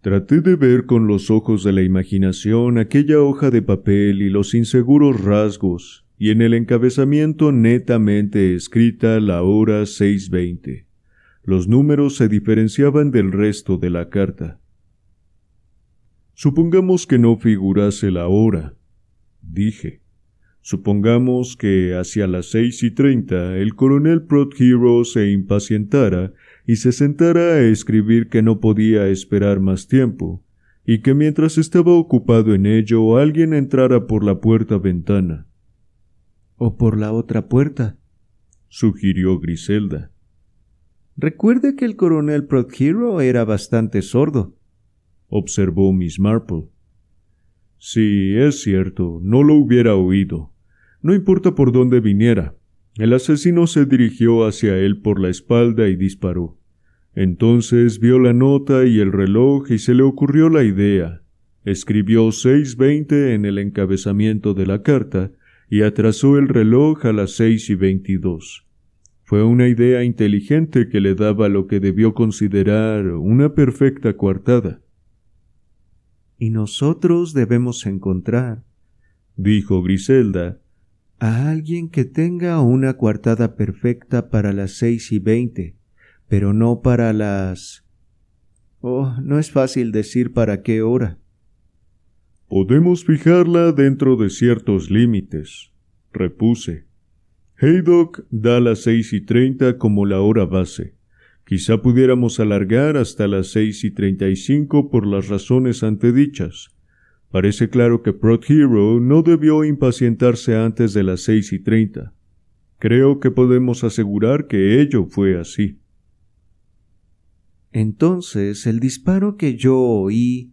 Traté de ver con los ojos de la imaginación aquella hoja de papel y los inseguros rasgos, y en el encabezamiento netamente escrita la hora seis veinte. Los números se diferenciaban del resto de la carta. Supongamos que no figurase la hora, dije. Supongamos que hacia las seis y treinta el coronel Prothero se impacientara y se sentara a escribir que no podía esperar más tiempo, y que mientras estaba ocupado en ello alguien entrara por la puerta ventana. O por la otra puerta, sugirió Griselda. Recuerde que el coronel Prothero era bastante sordo, observó Miss Marple. Sí, es cierto, no lo hubiera oído. No importa por dónde viniera. El asesino se dirigió hacia él por la espalda y disparó. Entonces vio la nota y el reloj y se le ocurrió la idea. Escribió seis veinte en el encabezamiento de la carta y atrasó el reloj a las seis y veintidós. Fue una idea inteligente que le daba lo que debió considerar una perfecta coartada y nosotros debemos encontrar, dijo Griselda, a alguien que tenga una coartada perfecta para las seis y veinte, pero no para las... Oh, no es fácil decir para qué hora. Podemos fijarla dentro de ciertos límites, repuse. Haydock da las seis y treinta como la hora base. Quizá pudiéramos alargar hasta las seis y treinta y cinco por las razones antedichas. Parece claro que Hero no debió impacientarse antes de las seis y treinta. Creo que podemos asegurar que ello fue así. Entonces, el disparo que yo oí.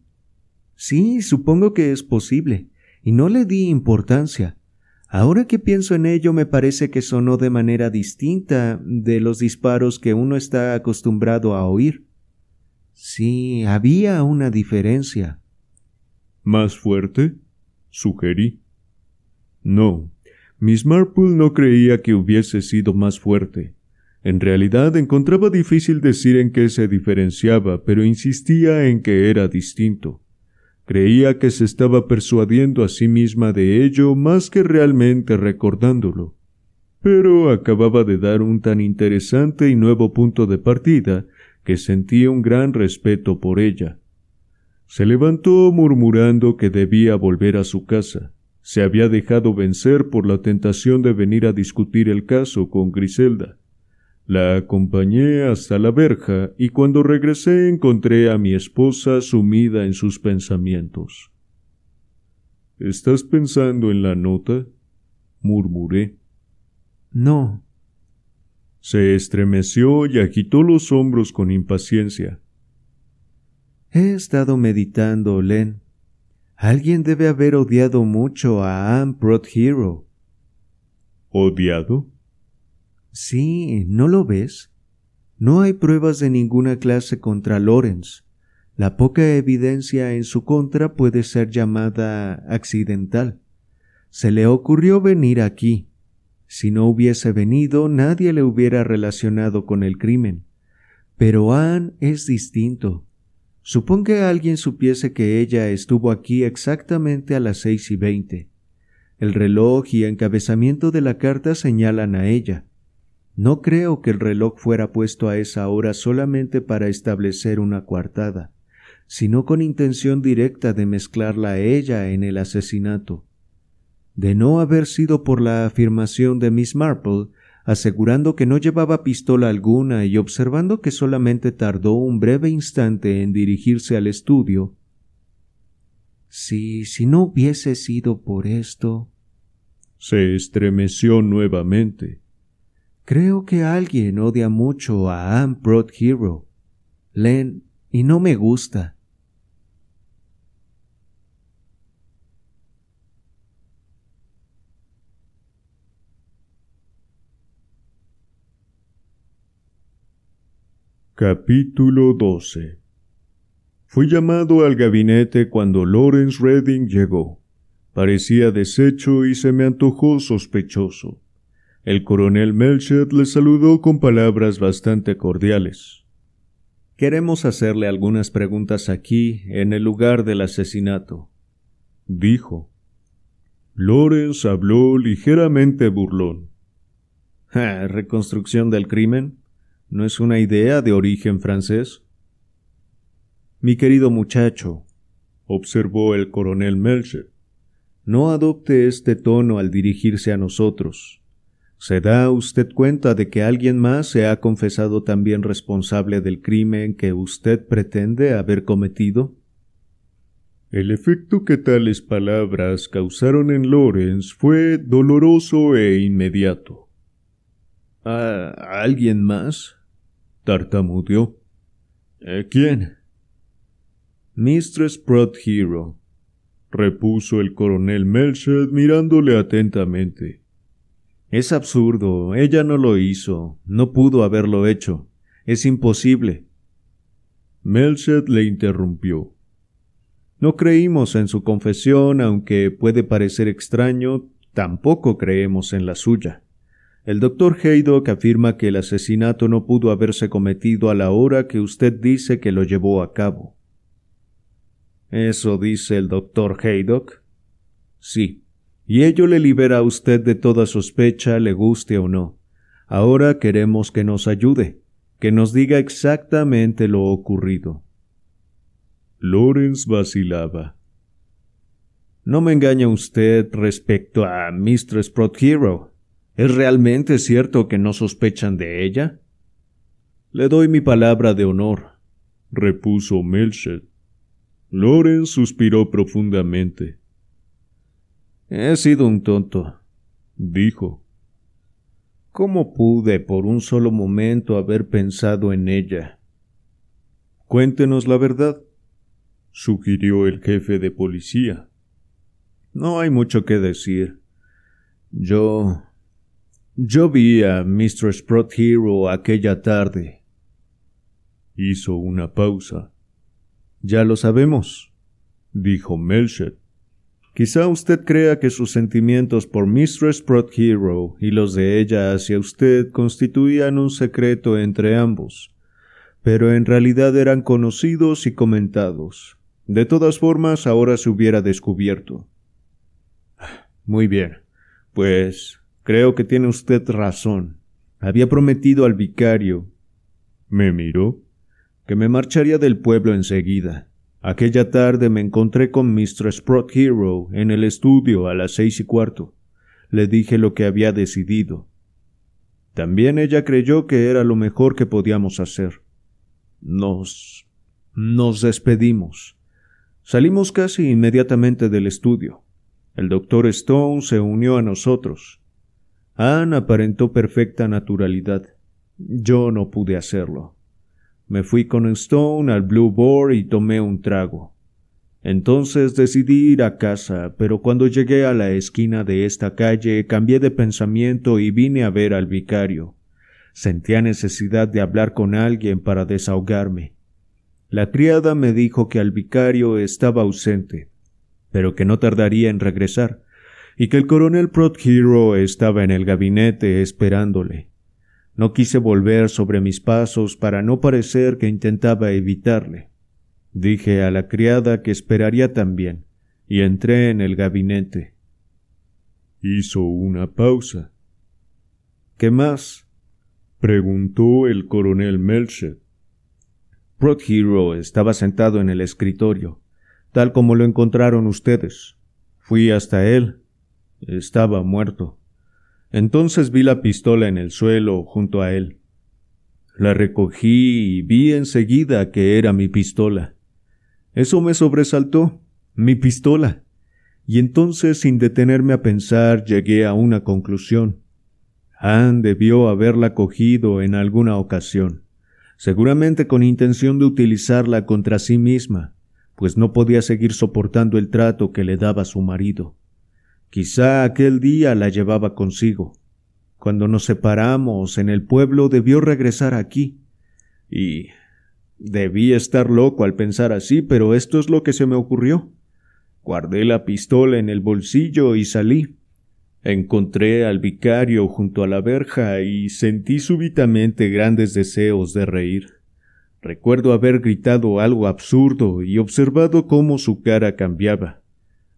Sí, supongo que es posible, y no le di importancia. Ahora que pienso en ello me parece que sonó de manera distinta de los disparos que uno está acostumbrado a oír. Sí, había una diferencia. ¿Más fuerte? sugerí. No, Miss Marple no creía que hubiese sido más fuerte. En realidad encontraba difícil decir en qué se diferenciaba, pero insistía en que era distinto. Creía que se estaba persuadiendo a sí misma de ello más que realmente recordándolo. Pero acababa de dar un tan interesante y nuevo punto de partida que sentía un gran respeto por ella. Se levantó murmurando que debía volver a su casa. Se había dejado vencer por la tentación de venir a discutir el caso con Griselda. La acompañé hasta la verja y cuando regresé encontré a mi esposa sumida en sus pensamientos. ¿Estás pensando en la nota? murmuré. No. Se estremeció y agitó los hombros con impaciencia. He estado meditando, Len. Alguien debe haber odiado mucho a Anne Hero. ¿Odiado? Sí, ¿no lo ves? No hay pruebas de ninguna clase contra Lawrence. La poca evidencia en su contra puede ser llamada accidental. Se le ocurrió venir aquí. Si no hubiese venido, nadie le hubiera relacionado con el crimen. Pero Anne es distinto. Supón que alguien supiese que ella estuvo aquí exactamente a las seis y veinte. El reloj y encabezamiento de la carta señalan a ella. No creo que el reloj fuera puesto a esa hora solamente para establecer una coartada, sino con intención directa de mezclarla a ella en el asesinato. De no haber sido por la afirmación de Miss Marple, asegurando que no llevaba pistola alguna y observando que solamente tardó un breve instante en dirigirse al estudio. Si, si no hubiese sido por esto. Se estremeció nuevamente. Creo que alguien odia mucho a Anne Broad Hero. Len, y no me gusta. Capítulo 12 Fui llamado al gabinete cuando Lawrence Redding llegó. Parecía deshecho y se me antojó sospechoso. El coronel Melchett le saludó con palabras bastante cordiales. Queremos hacerle algunas preguntas aquí, en el lugar del asesinato, dijo. Lawrence habló ligeramente burlón. ¿Reconstrucción del crimen? ¿No es una idea de origen francés? Mi querido muchacho, observó el coronel Melcher, no adopte este tono al dirigirse a nosotros. ¿Se da usted cuenta de que alguien más se ha confesado también responsable del crimen que usted pretende haber cometido? El efecto que tales palabras causaron en Lawrence fue doloroso e inmediato. ¿A alguien más? tartamudeó. ¿Eh, ¿Quién? Mistress Prot Hero, repuso el coronel Melchett mirándole atentamente. Es absurdo, ella no lo hizo, no pudo haberlo hecho, es imposible. Melchett le interrumpió. No creímos en su confesión, aunque puede parecer extraño, tampoco creemos en la suya. El doctor Haydock afirma que el asesinato no pudo haberse cometido a la hora que usted dice que lo llevó a cabo. ¿Eso dice el doctor Haydock? Sí y ello le libera a usted de toda sospecha, le guste o no. Ahora queremos que nos ayude, que nos diga exactamente lo ocurrido. Lawrence vacilaba. No me engaña usted respecto a Mistress Hero. ¿Es realmente cierto que no sospechan de ella? Le doy mi palabra de honor, repuso Melchett. Lawrence suspiró profundamente. He sido un tonto, dijo. ¿Cómo pude por un solo momento haber pensado en ella? Cuéntenos la verdad, sugirió el jefe de policía. No hay mucho que decir. Yo. Yo vi a Mr. Sprott Hero aquella tarde. Hizo una pausa. Ya lo sabemos, dijo Melchett. Quizá usted crea que sus sentimientos por Mistress Prot Hero y los de ella hacia usted constituían un secreto entre ambos, pero en realidad eran conocidos y comentados. De todas formas, ahora se hubiera descubierto. Muy bien, pues creo que tiene usted razón. Había prometido al vicario. Me miró. Que me marcharía del pueblo enseguida. Aquella tarde me encontré con Mistress Prot Hero en el estudio a las seis y cuarto. Le dije lo que había decidido. También ella creyó que era lo mejor que podíamos hacer. Nos. nos despedimos. Salimos casi inmediatamente del estudio. El doctor Stone se unió a nosotros. Anne aparentó perfecta naturalidad. Yo no pude hacerlo. Me fui con Stone al Blue Boar y tomé un trago. Entonces decidí ir a casa, pero cuando llegué a la esquina de esta calle cambié de pensamiento y vine a ver al vicario. Sentía necesidad de hablar con alguien para desahogarme. La criada me dijo que al vicario estaba ausente, pero que no tardaría en regresar, y que el coronel Hero estaba en el gabinete esperándole. No quise volver sobre mis pasos para no parecer que intentaba evitarle. Dije a la criada que esperaría también, y entré en el gabinete. Hizo una pausa. ¿Qué más? preguntó el coronel Melchet. Hero estaba sentado en el escritorio, tal como lo encontraron ustedes. Fui hasta él. Estaba muerto. Entonces vi la pistola en el suelo junto a él. La recogí y vi enseguida que era mi pistola. Eso me sobresaltó. Mi pistola. Y entonces, sin detenerme a pensar, llegué a una conclusión. Anne debió haberla cogido en alguna ocasión, seguramente con intención de utilizarla contra sí misma, pues no podía seguir soportando el trato que le daba su marido. Quizá aquel día la llevaba consigo. Cuando nos separamos en el pueblo debió regresar aquí. Y debí estar loco al pensar así, pero esto es lo que se me ocurrió. Guardé la pistola en el bolsillo y salí. Encontré al vicario junto a la verja y sentí súbitamente grandes deseos de reír. Recuerdo haber gritado algo absurdo y observado cómo su cara cambiaba.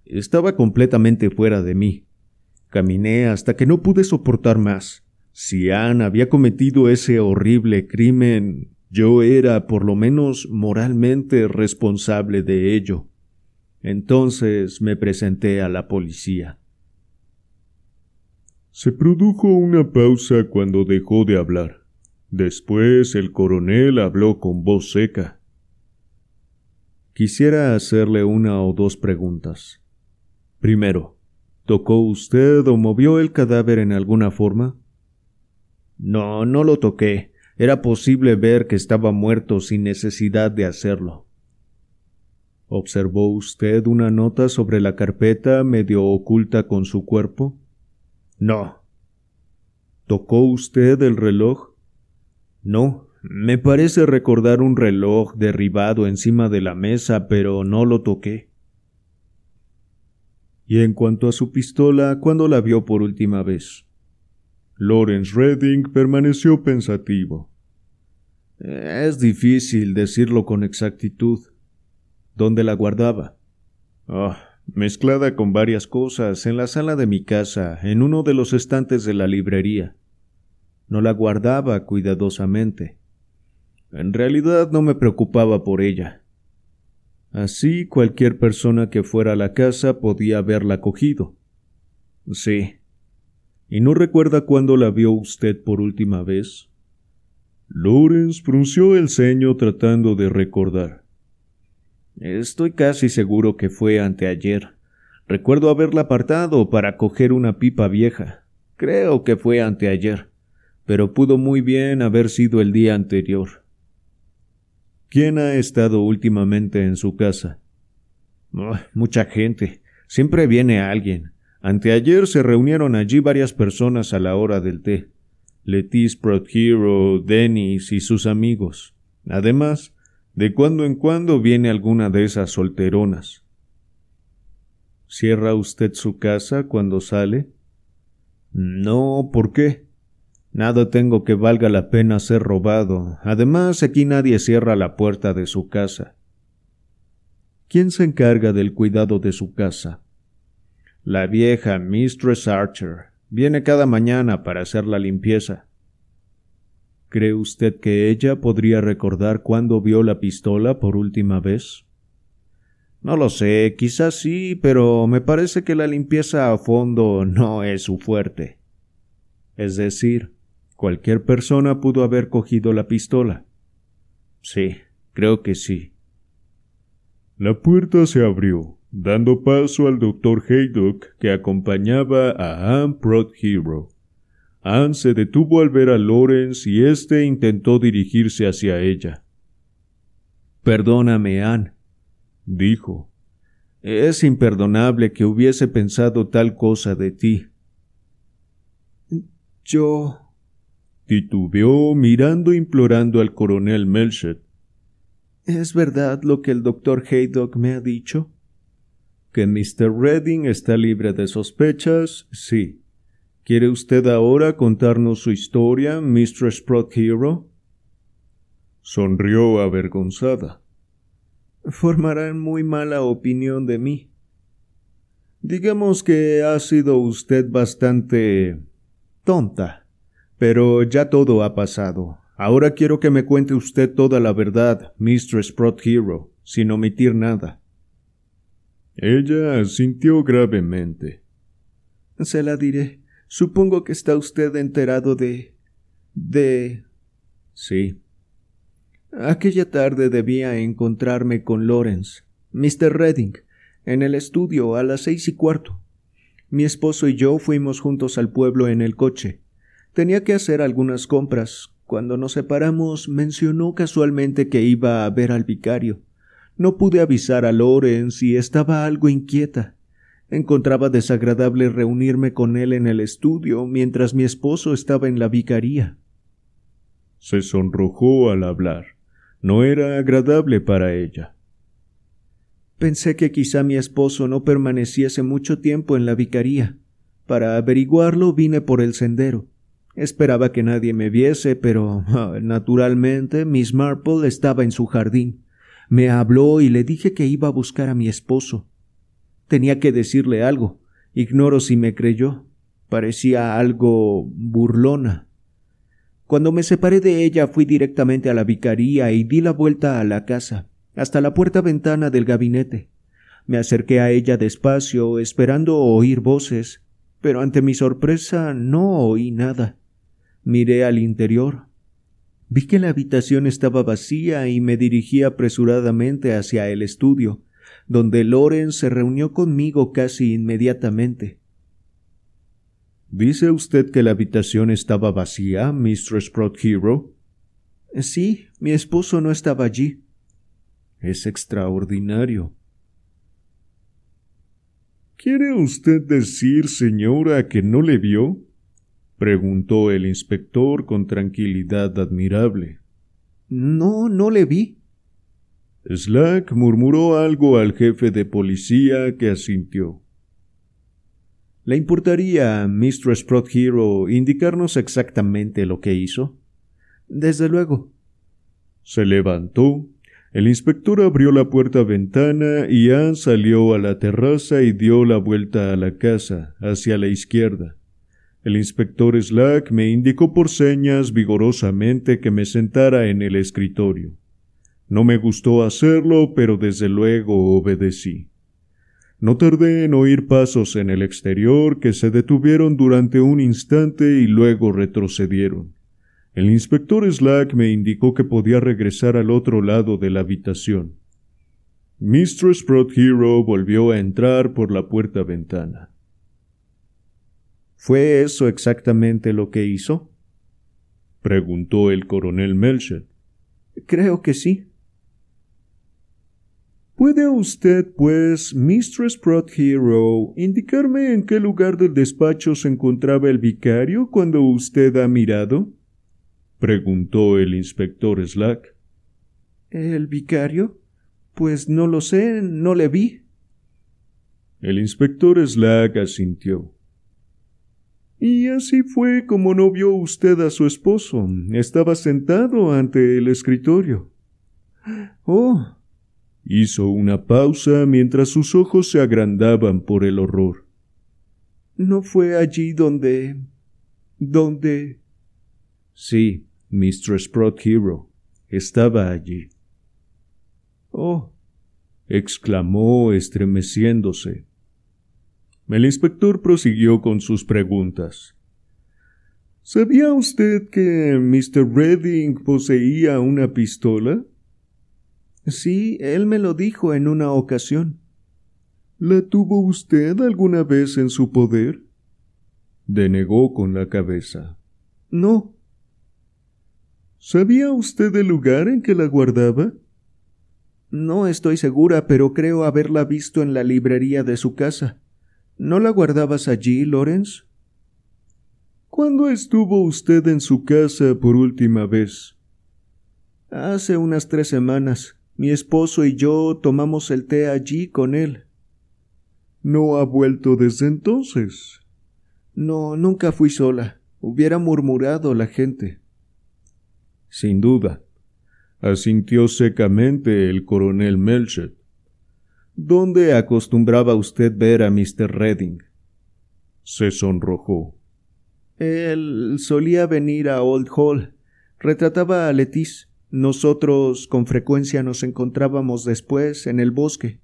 Estaba completamente fuera de mí. Caminé hasta que no pude soportar más. Si Anne había cometido ese horrible crimen, yo era, por lo menos moralmente, responsable de ello. Entonces me presenté a la policía. Se produjo una pausa cuando dejó de hablar. Después el coronel habló con voz seca. Quisiera hacerle una o dos preguntas. Primero, ¿tocó usted o movió el cadáver en alguna forma? No, no lo toqué. Era posible ver que estaba muerto sin necesidad de hacerlo. ¿Observó usted una nota sobre la carpeta medio oculta con su cuerpo? No. ¿Tocó usted el reloj? No. Me parece recordar un reloj derribado encima de la mesa, pero no lo toqué. Y en cuanto a su pistola, ¿cuándo la vio por última vez? Lawrence Redding permaneció pensativo. Es difícil decirlo con exactitud. ¿Dónde la guardaba? Ah, mezclada con varias cosas, en la sala de mi casa, en uno de los estantes de la librería. No la guardaba cuidadosamente. En realidad no me preocupaba por ella. Así cualquier persona que fuera a la casa podía haberla cogido. Sí. ¿Y no recuerda cuándo la vio usted por última vez? Lawrence frunció el ceño tratando de recordar. Estoy casi seguro que fue anteayer. Recuerdo haberla apartado para coger una pipa vieja. Creo que fue anteayer, pero pudo muy bien haber sido el día anterior. ¿Quién ha estado últimamente en su casa? mucha gente. Siempre viene alguien. Anteayer se reunieron allí varias personas a la hora del té. Letis Hero, Dennis y sus amigos. Además, de cuando en cuando viene alguna de esas solteronas. ¿Cierra usted su casa cuando sale? No, ¿por qué? Nada tengo que valga la pena ser robado. Además, aquí nadie cierra la puerta de su casa. ¿Quién se encarga del cuidado de su casa? La vieja Mistress Archer. Viene cada mañana para hacer la limpieza. ¿Cree usted que ella podría recordar cuándo vio la pistola por última vez? No lo sé, quizás sí, pero me parece que la limpieza a fondo no es su fuerte. Es decir, Cualquier persona pudo haber cogido la pistola. Sí, creo que sí. La puerta se abrió, dando paso al doctor Haydock que acompañaba a Anne Hero. Anne se detuvo al ver a Lawrence y éste intentó dirigirse hacia ella. Perdóname, Anne, dijo. Es imperdonable que hubiese pensado tal cosa de ti. Yo titubeó mirando implorando al coronel Melchet. ¿Es verdad lo que el doctor Haydock me ha dicho? ¿Que Mr. Redding está libre de sospechas? Sí. ¿Quiere usted ahora contarnos su historia, Mr. Sprott Hero? Sonrió avergonzada. Formarán muy mala opinión de mí. Digamos que ha sido usted bastante tonta. Pero ya todo ha pasado. Ahora quiero que me cuente usted toda la verdad, Mr. Sprott Hero, sin omitir nada. Ella asintió gravemente. Se la diré. Supongo que está usted enterado de. de. Sí. Aquella tarde debía encontrarme con Lawrence, Mr. Redding, en el estudio a las seis y cuarto. Mi esposo y yo fuimos juntos al pueblo en el coche. Tenía que hacer algunas compras. Cuando nos separamos mencionó casualmente que iba a ver al vicario. No pude avisar a Lorenz y estaba algo inquieta. Encontraba desagradable reunirme con él en el estudio mientras mi esposo estaba en la vicaría. Se sonrojó al hablar. No era agradable para ella. Pensé que quizá mi esposo no permaneciese mucho tiempo en la vicaría. Para averiguarlo vine por el sendero. Esperaba que nadie me viese, pero ah, naturalmente Miss Marple estaba en su jardín. Me habló y le dije que iba a buscar a mi esposo. Tenía que decirle algo. Ignoro si me creyó. Parecía algo burlona. Cuando me separé de ella fui directamente a la vicaría y di la vuelta a la casa, hasta la puerta ventana del gabinete. Me acerqué a ella despacio, esperando oír voces, pero ante mi sorpresa no oí nada. Miré al interior. Vi que la habitación estaba vacía y me dirigí apresuradamente hacia el estudio, donde Loren se reunió conmigo casi inmediatamente. ¿Dice usted que la habitación estaba vacía, Mr. Sprott Hero? Sí, mi esposo no estaba allí. Es extraordinario. ¿Quiere usted decir, señora, que no le vio? Preguntó el inspector con tranquilidad admirable. No, no le vi. Slack murmuró algo al jefe de policía que asintió. ¿Le importaría, Mr. Sprott Hero, indicarnos exactamente lo que hizo? Desde luego. Se levantó. El inspector abrió la puerta ventana y Anne salió a la terraza y dio la vuelta a la casa, hacia la izquierda. El inspector Slack me indicó por señas vigorosamente que me sentara en el escritorio. No me gustó hacerlo, pero desde luego obedecí. No tardé en oír pasos en el exterior que se detuvieron durante un instante y luego retrocedieron. El inspector Slack me indicó que podía regresar al otro lado de la habitación. Sprott Hero volvió a entrar por la puerta ventana. ¿Fue eso exactamente lo que hizo? preguntó el coronel Melchet. Creo que sí. ¿Puede usted, pues, Mistress Hero, indicarme en qué lugar del despacho se encontraba el vicario cuando usted ha mirado? preguntó el inspector Slack. ¿El vicario? Pues no lo sé, no le vi. El inspector Slack asintió. Y así fue como no vio usted a su esposo. Estaba sentado ante el escritorio. Oh. Hizo una pausa mientras sus ojos se agrandaban por el horror. ¿No fue allí donde... donde... Sí, Mr. Sprott Hero. Estaba allí. Oh. exclamó estremeciéndose. El inspector prosiguió con sus preguntas. ¿Sabía usted que Mr. Redding poseía una pistola? Sí, él me lo dijo en una ocasión. ¿La tuvo usted alguna vez en su poder? Denegó con la cabeza. No. ¿Sabía usted el lugar en que la guardaba? No estoy segura, pero creo haberla visto en la librería de su casa. ¿No la guardabas allí, Lawrence? ¿Cuándo estuvo usted en su casa por última vez? Hace unas tres semanas. Mi esposo y yo tomamos el té allí con él. ¿No ha vuelto desde entonces? No, nunca fui sola. Hubiera murmurado la gente. Sin duda, asintió secamente el coronel Melchett. ¿Dónde acostumbraba usted ver a Mr. Redding? Se sonrojó. Él solía venir a Old Hall. Retrataba a Letis. Nosotros con frecuencia nos encontrábamos después en el bosque.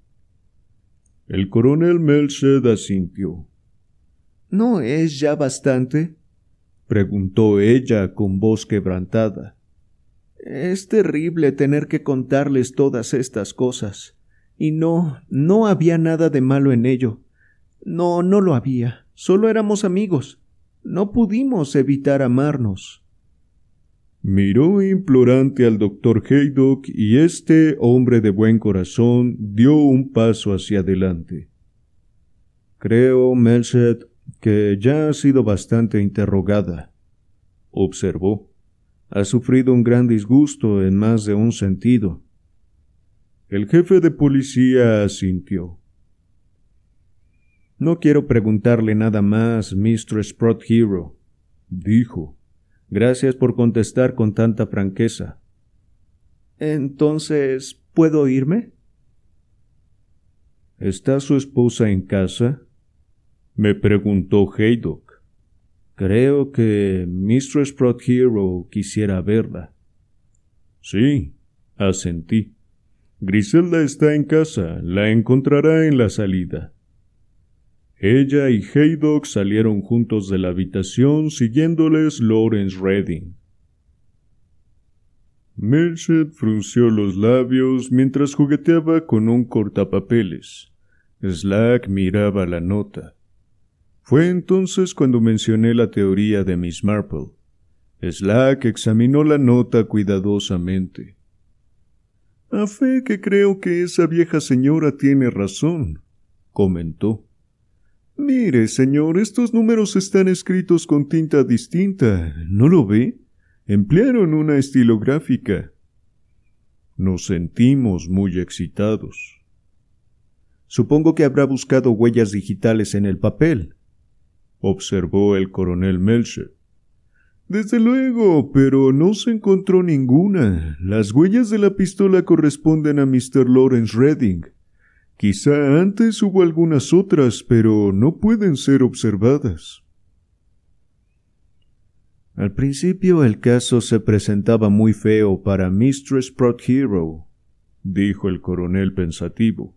El coronel Melched asintió. ¿No es ya bastante? preguntó ella con voz quebrantada. Es terrible tener que contarles todas estas cosas. Y no, no había nada de malo en ello. No, no lo había. Solo éramos amigos. No pudimos evitar amarnos. Miró implorante al doctor Haydock y este hombre de buen corazón dio un paso hacia adelante. Creo, Melset, que ya ha sido bastante interrogada, observó. Ha sufrido un gran disgusto en más de un sentido. El jefe de policía asintió. No quiero preguntarle nada más, Mr. Sprott Hero, dijo. Gracias por contestar con tanta franqueza. Entonces, ¿puedo irme? ¿Está su esposa en casa? me preguntó Haydock. Creo que Mr. Sprott Hero quisiera verla. Sí, asentí. Griselda está en casa, la encontrará en la salida. Ella y Haydock salieron juntos de la habitación siguiéndoles Lawrence Redding. Merced frunció los labios mientras jugueteaba con un cortapapeles. Slack miraba la nota. Fue entonces cuando mencioné la teoría de Miss Marple. Slack examinó la nota cuidadosamente. A fe que creo que esa vieja señora tiene razón, comentó. Mire, señor, estos números están escritos con tinta distinta. ¿No lo ve? Emplearon una estilográfica. Nos sentimos muy excitados. Supongo que habrá buscado huellas digitales en el papel, observó el coronel Melcher. Desde luego, pero no se encontró ninguna. Las huellas de la pistola corresponden a Mr. Lawrence Redding. Quizá antes hubo algunas otras, pero no pueden ser observadas. Al principio el caso se presentaba muy feo para Mr. Sprott Hero, dijo el coronel pensativo.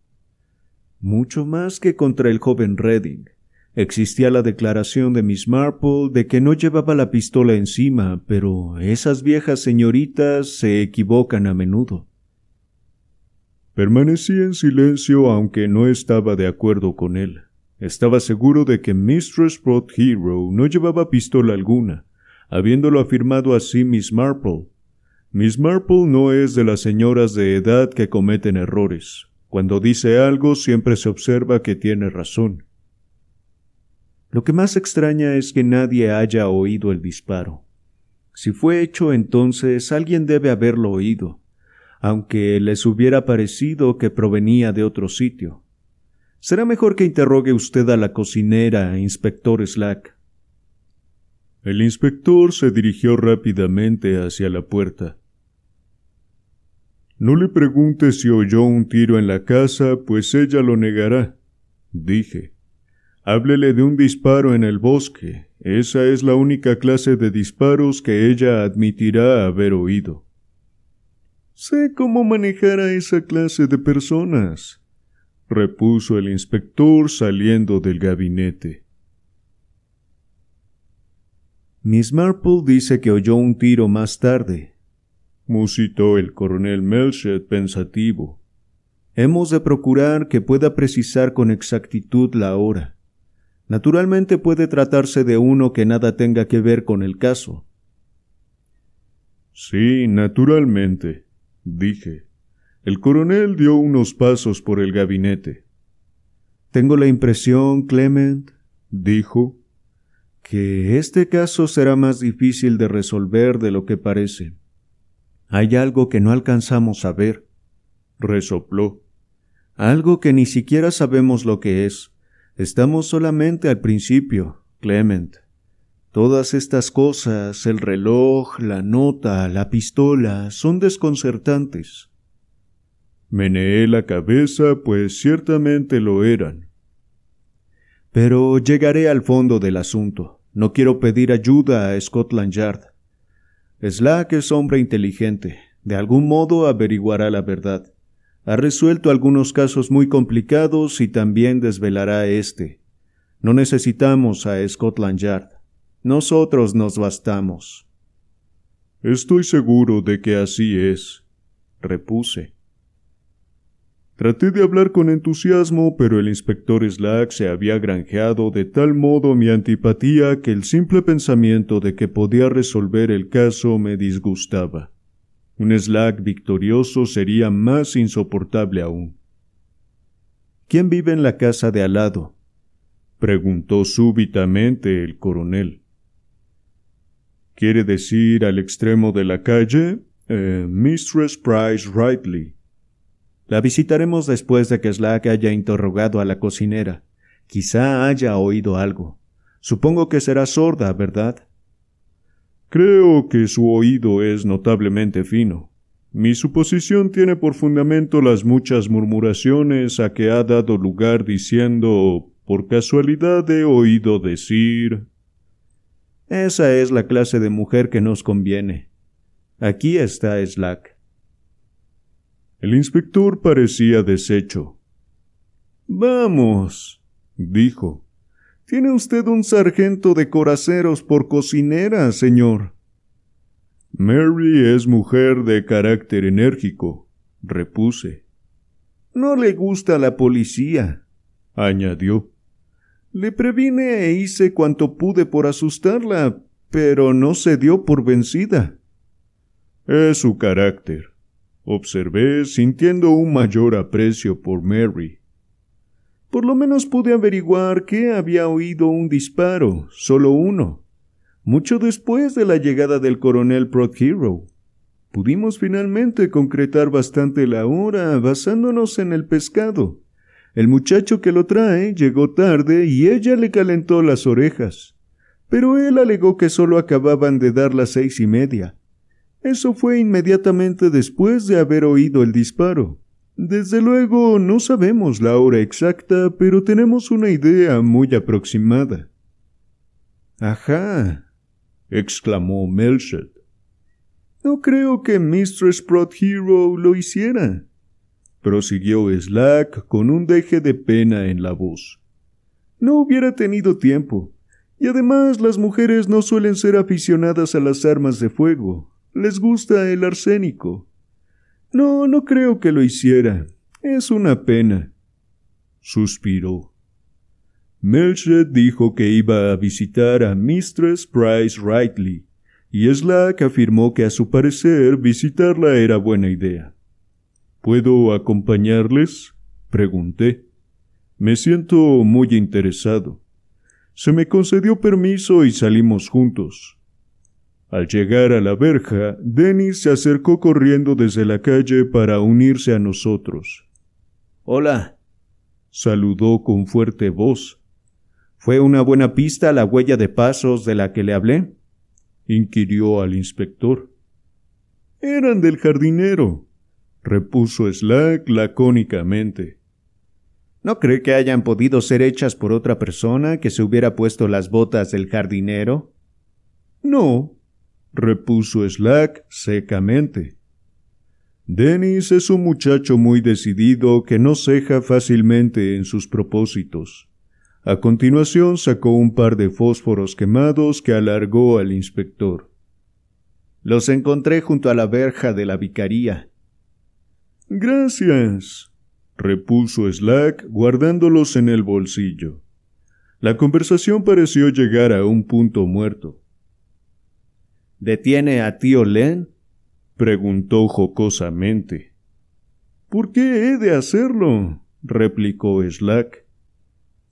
Mucho más que contra el joven Redding. Existía la declaración de Miss Marple de que no llevaba la pistola encima, pero esas viejas señoritas se equivocan a menudo. Permanecí en silencio aunque no estaba de acuerdo con él. Estaba seguro de que Mistress Sprott Hero no llevaba pistola alguna, habiéndolo afirmado así Miss Marple. Miss Marple no es de las señoras de edad que cometen errores. Cuando dice algo siempre se observa que tiene razón. Lo que más extraña es que nadie haya oído el disparo. Si fue hecho entonces, alguien debe haberlo oído, aunque les hubiera parecido que provenía de otro sitio. Será mejor que interrogue usted a la cocinera, inspector Slack. El inspector se dirigió rápidamente hacia la puerta. No le pregunte si oyó un tiro en la casa, pues ella lo negará, dije. Háblele de un disparo en el bosque. Esa es la única clase de disparos que ella admitirá haber oído. Sé cómo manejar a esa clase de personas, repuso el inspector saliendo del gabinete. Miss Marple dice que oyó un tiro más tarde, musitó el coronel Melchet pensativo. Hemos de procurar que pueda precisar con exactitud la hora. Naturalmente puede tratarse de uno que nada tenga que ver con el caso. Sí, naturalmente, dije. El coronel dio unos pasos por el gabinete. Tengo la impresión, Clement, dijo, que este caso será más difícil de resolver de lo que parece. Hay algo que no alcanzamos a ver. Resopló. Algo que ni siquiera sabemos lo que es. Estamos solamente al principio, Clement. Todas estas cosas, el reloj, la nota, la pistola, son desconcertantes. Meneé la cabeza, pues ciertamente lo eran. Pero llegaré al fondo del asunto. No quiero pedir ayuda a Scotland Yard. Slack es hombre inteligente. De algún modo averiguará la verdad. Ha resuelto algunos casos muy complicados y también desvelará este. No necesitamos a Scotland Yard. Nosotros nos bastamos. Estoy seguro de que así es, repuse. Traté de hablar con entusiasmo, pero el inspector Slack se había granjeado de tal modo mi antipatía que el simple pensamiento de que podía resolver el caso me disgustaba. Un Slack victorioso sería más insoportable aún. ¿Quién vive en la casa de al lado? preguntó súbitamente el coronel. ¿Quiere decir al extremo de la calle? Eh, Mistress Price Rightly. La visitaremos después de que Slack haya interrogado a la cocinera. Quizá haya oído algo. Supongo que será sorda, ¿verdad? Creo que su oído es notablemente fino. Mi suposición tiene por fundamento las muchas murmuraciones a que ha dado lugar diciendo por casualidad he oído decir. Esa es la clase de mujer que nos conviene. Aquí está Slack. El inspector parecía deshecho. Vamos, dijo. Tiene usted un sargento de coraceros por cocinera, señor. Mary es mujer de carácter enérgico, repuse. No le gusta la policía, añadió. Le previne e hice cuanto pude por asustarla, pero no se dio por vencida. Es su carácter, observé sintiendo un mayor aprecio por Mary. Por lo menos pude averiguar que había oído un disparo, solo uno, mucho después de la llegada del coronel Hero. Pudimos finalmente concretar bastante la hora basándonos en el pescado. El muchacho que lo trae llegó tarde y ella le calentó las orejas. Pero él alegó que solo acababan de dar las seis y media. Eso fue inmediatamente después de haber oído el disparo. Desde luego no sabemos la hora exacta, pero tenemos una idea muy aproximada. Ajá, exclamó Melchett. No creo que Mistress Hero lo hiciera, prosiguió Slack con un deje de pena en la voz. No hubiera tenido tiempo, y además las mujeres no suelen ser aficionadas a las armas de fuego les gusta el arsénico. No, no creo que lo hiciera. Es una pena. Suspiró. Melchett dijo que iba a visitar a Mistress Price Rightly, y Slack afirmó que a su parecer visitarla era buena idea. ¿Puedo acompañarles? pregunté. Me siento muy interesado. Se me concedió permiso y salimos juntos. Al llegar a la verja, Dennis se acercó corriendo desde la calle para unirse a nosotros. Hola, saludó con fuerte voz. ¿Fue una buena pista la huella de pasos de la que le hablé? inquirió al inspector. Eran del jardinero, repuso Slack lacónicamente. ¿No cree que hayan podido ser hechas por otra persona que se hubiera puesto las botas del jardinero? No, repuso Slack secamente. Dennis es un muchacho muy decidido que no ceja fácilmente en sus propósitos. A continuación sacó un par de fósforos quemados que alargó al inspector. Los encontré junto a la verja de la vicaría. Gracias, repuso Slack guardándolos en el bolsillo. La conversación pareció llegar a un punto muerto. ¿Detiene a tío Len? preguntó jocosamente. ¿Por qué he de hacerlo? replicó Slack.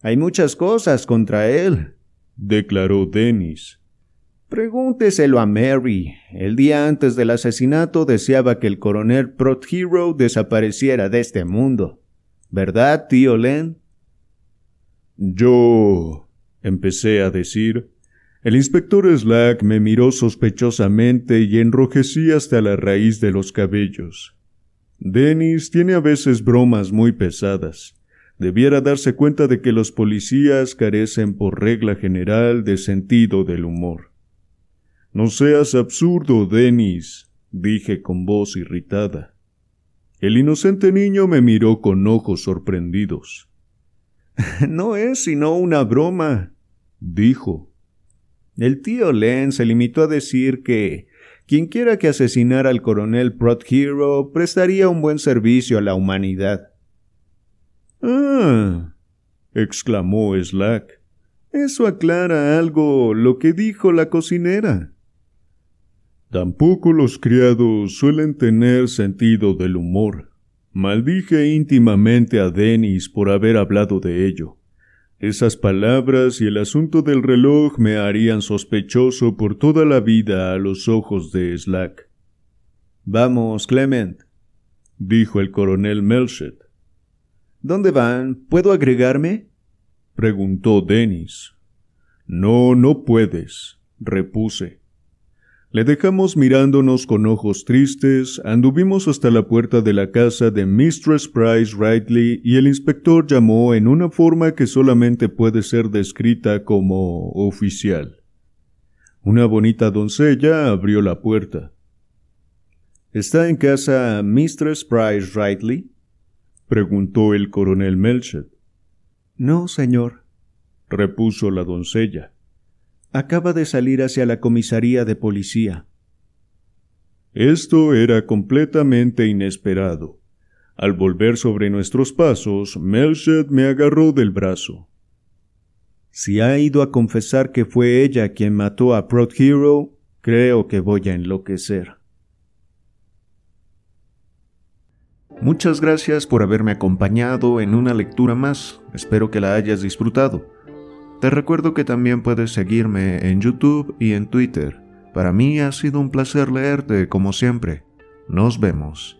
Hay muchas cosas contra él, declaró Dennis. Pregúnteselo a Mary. El día antes del asesinato deseaba que el coronel Prothero desapareciera de este mundo. ¿Verdad, tío Len? Yo. empecé a decir. El inspector Slack me miró sospechosamente y enrojecí hasta la raíz de los cabellos. Dennis tiene a veces bromas muy pesadas. Debiera darse cuenta de que los policías carecen por regla general de sentido del humor. No seas absurdo, Dennis, dije con voz irritada. El inocente niño me miró con ojos sorprendidos. No es sino una broma, dijo. El tío Len se limitó a decir que quienquiera que asesinara al coronel Hero prestaría un buen servicio a la humanidad. Ah, exclamó Slack. Eso aclara algo lo que dijo la cocinera. Tampoco los criados suelen tener sentido del humor. Maldije íntimamente a Dennis por haber hablado de ello. Esas palabras y el asunto del reloj me harían sospechoso por toda la vida a los ojos de Slack. Vamos, Clement, dijo el coronel Melchet. ¿Dónde van? ¿Puedo agregarme? preguntó Dennis. No, no puedes, repuse. Le dejamos mirándonos con ojos tristes, anduvimos hasta la puerta de la casa de Mistress Price Ridley y el inspector llamó en una forma que solamente puede ser descrita como oficial. Una bonita doncella abrió la puerta. ¿Está en casa Mistress Price Ridley? preguntó el coronel Melchet. No, señor, repuso la doncella. Acaba de salir hacia la comisaría de policía. Esto era completamente inesperado. Al volver sobre nuestros pasos, Melchet me agarró del brazo. Si ha ido a confesar que fue ella quien mató a Proud Hero, creo que voy a enloquecer. Muchas gracias por haberme acompañado en una lectura más. Espero que la hayas disfrutado. Te recuerdo que también puedes seguirme en YouTube y en Twitter. Para mí ha sido un placer leerte como siempre. Nos vemos.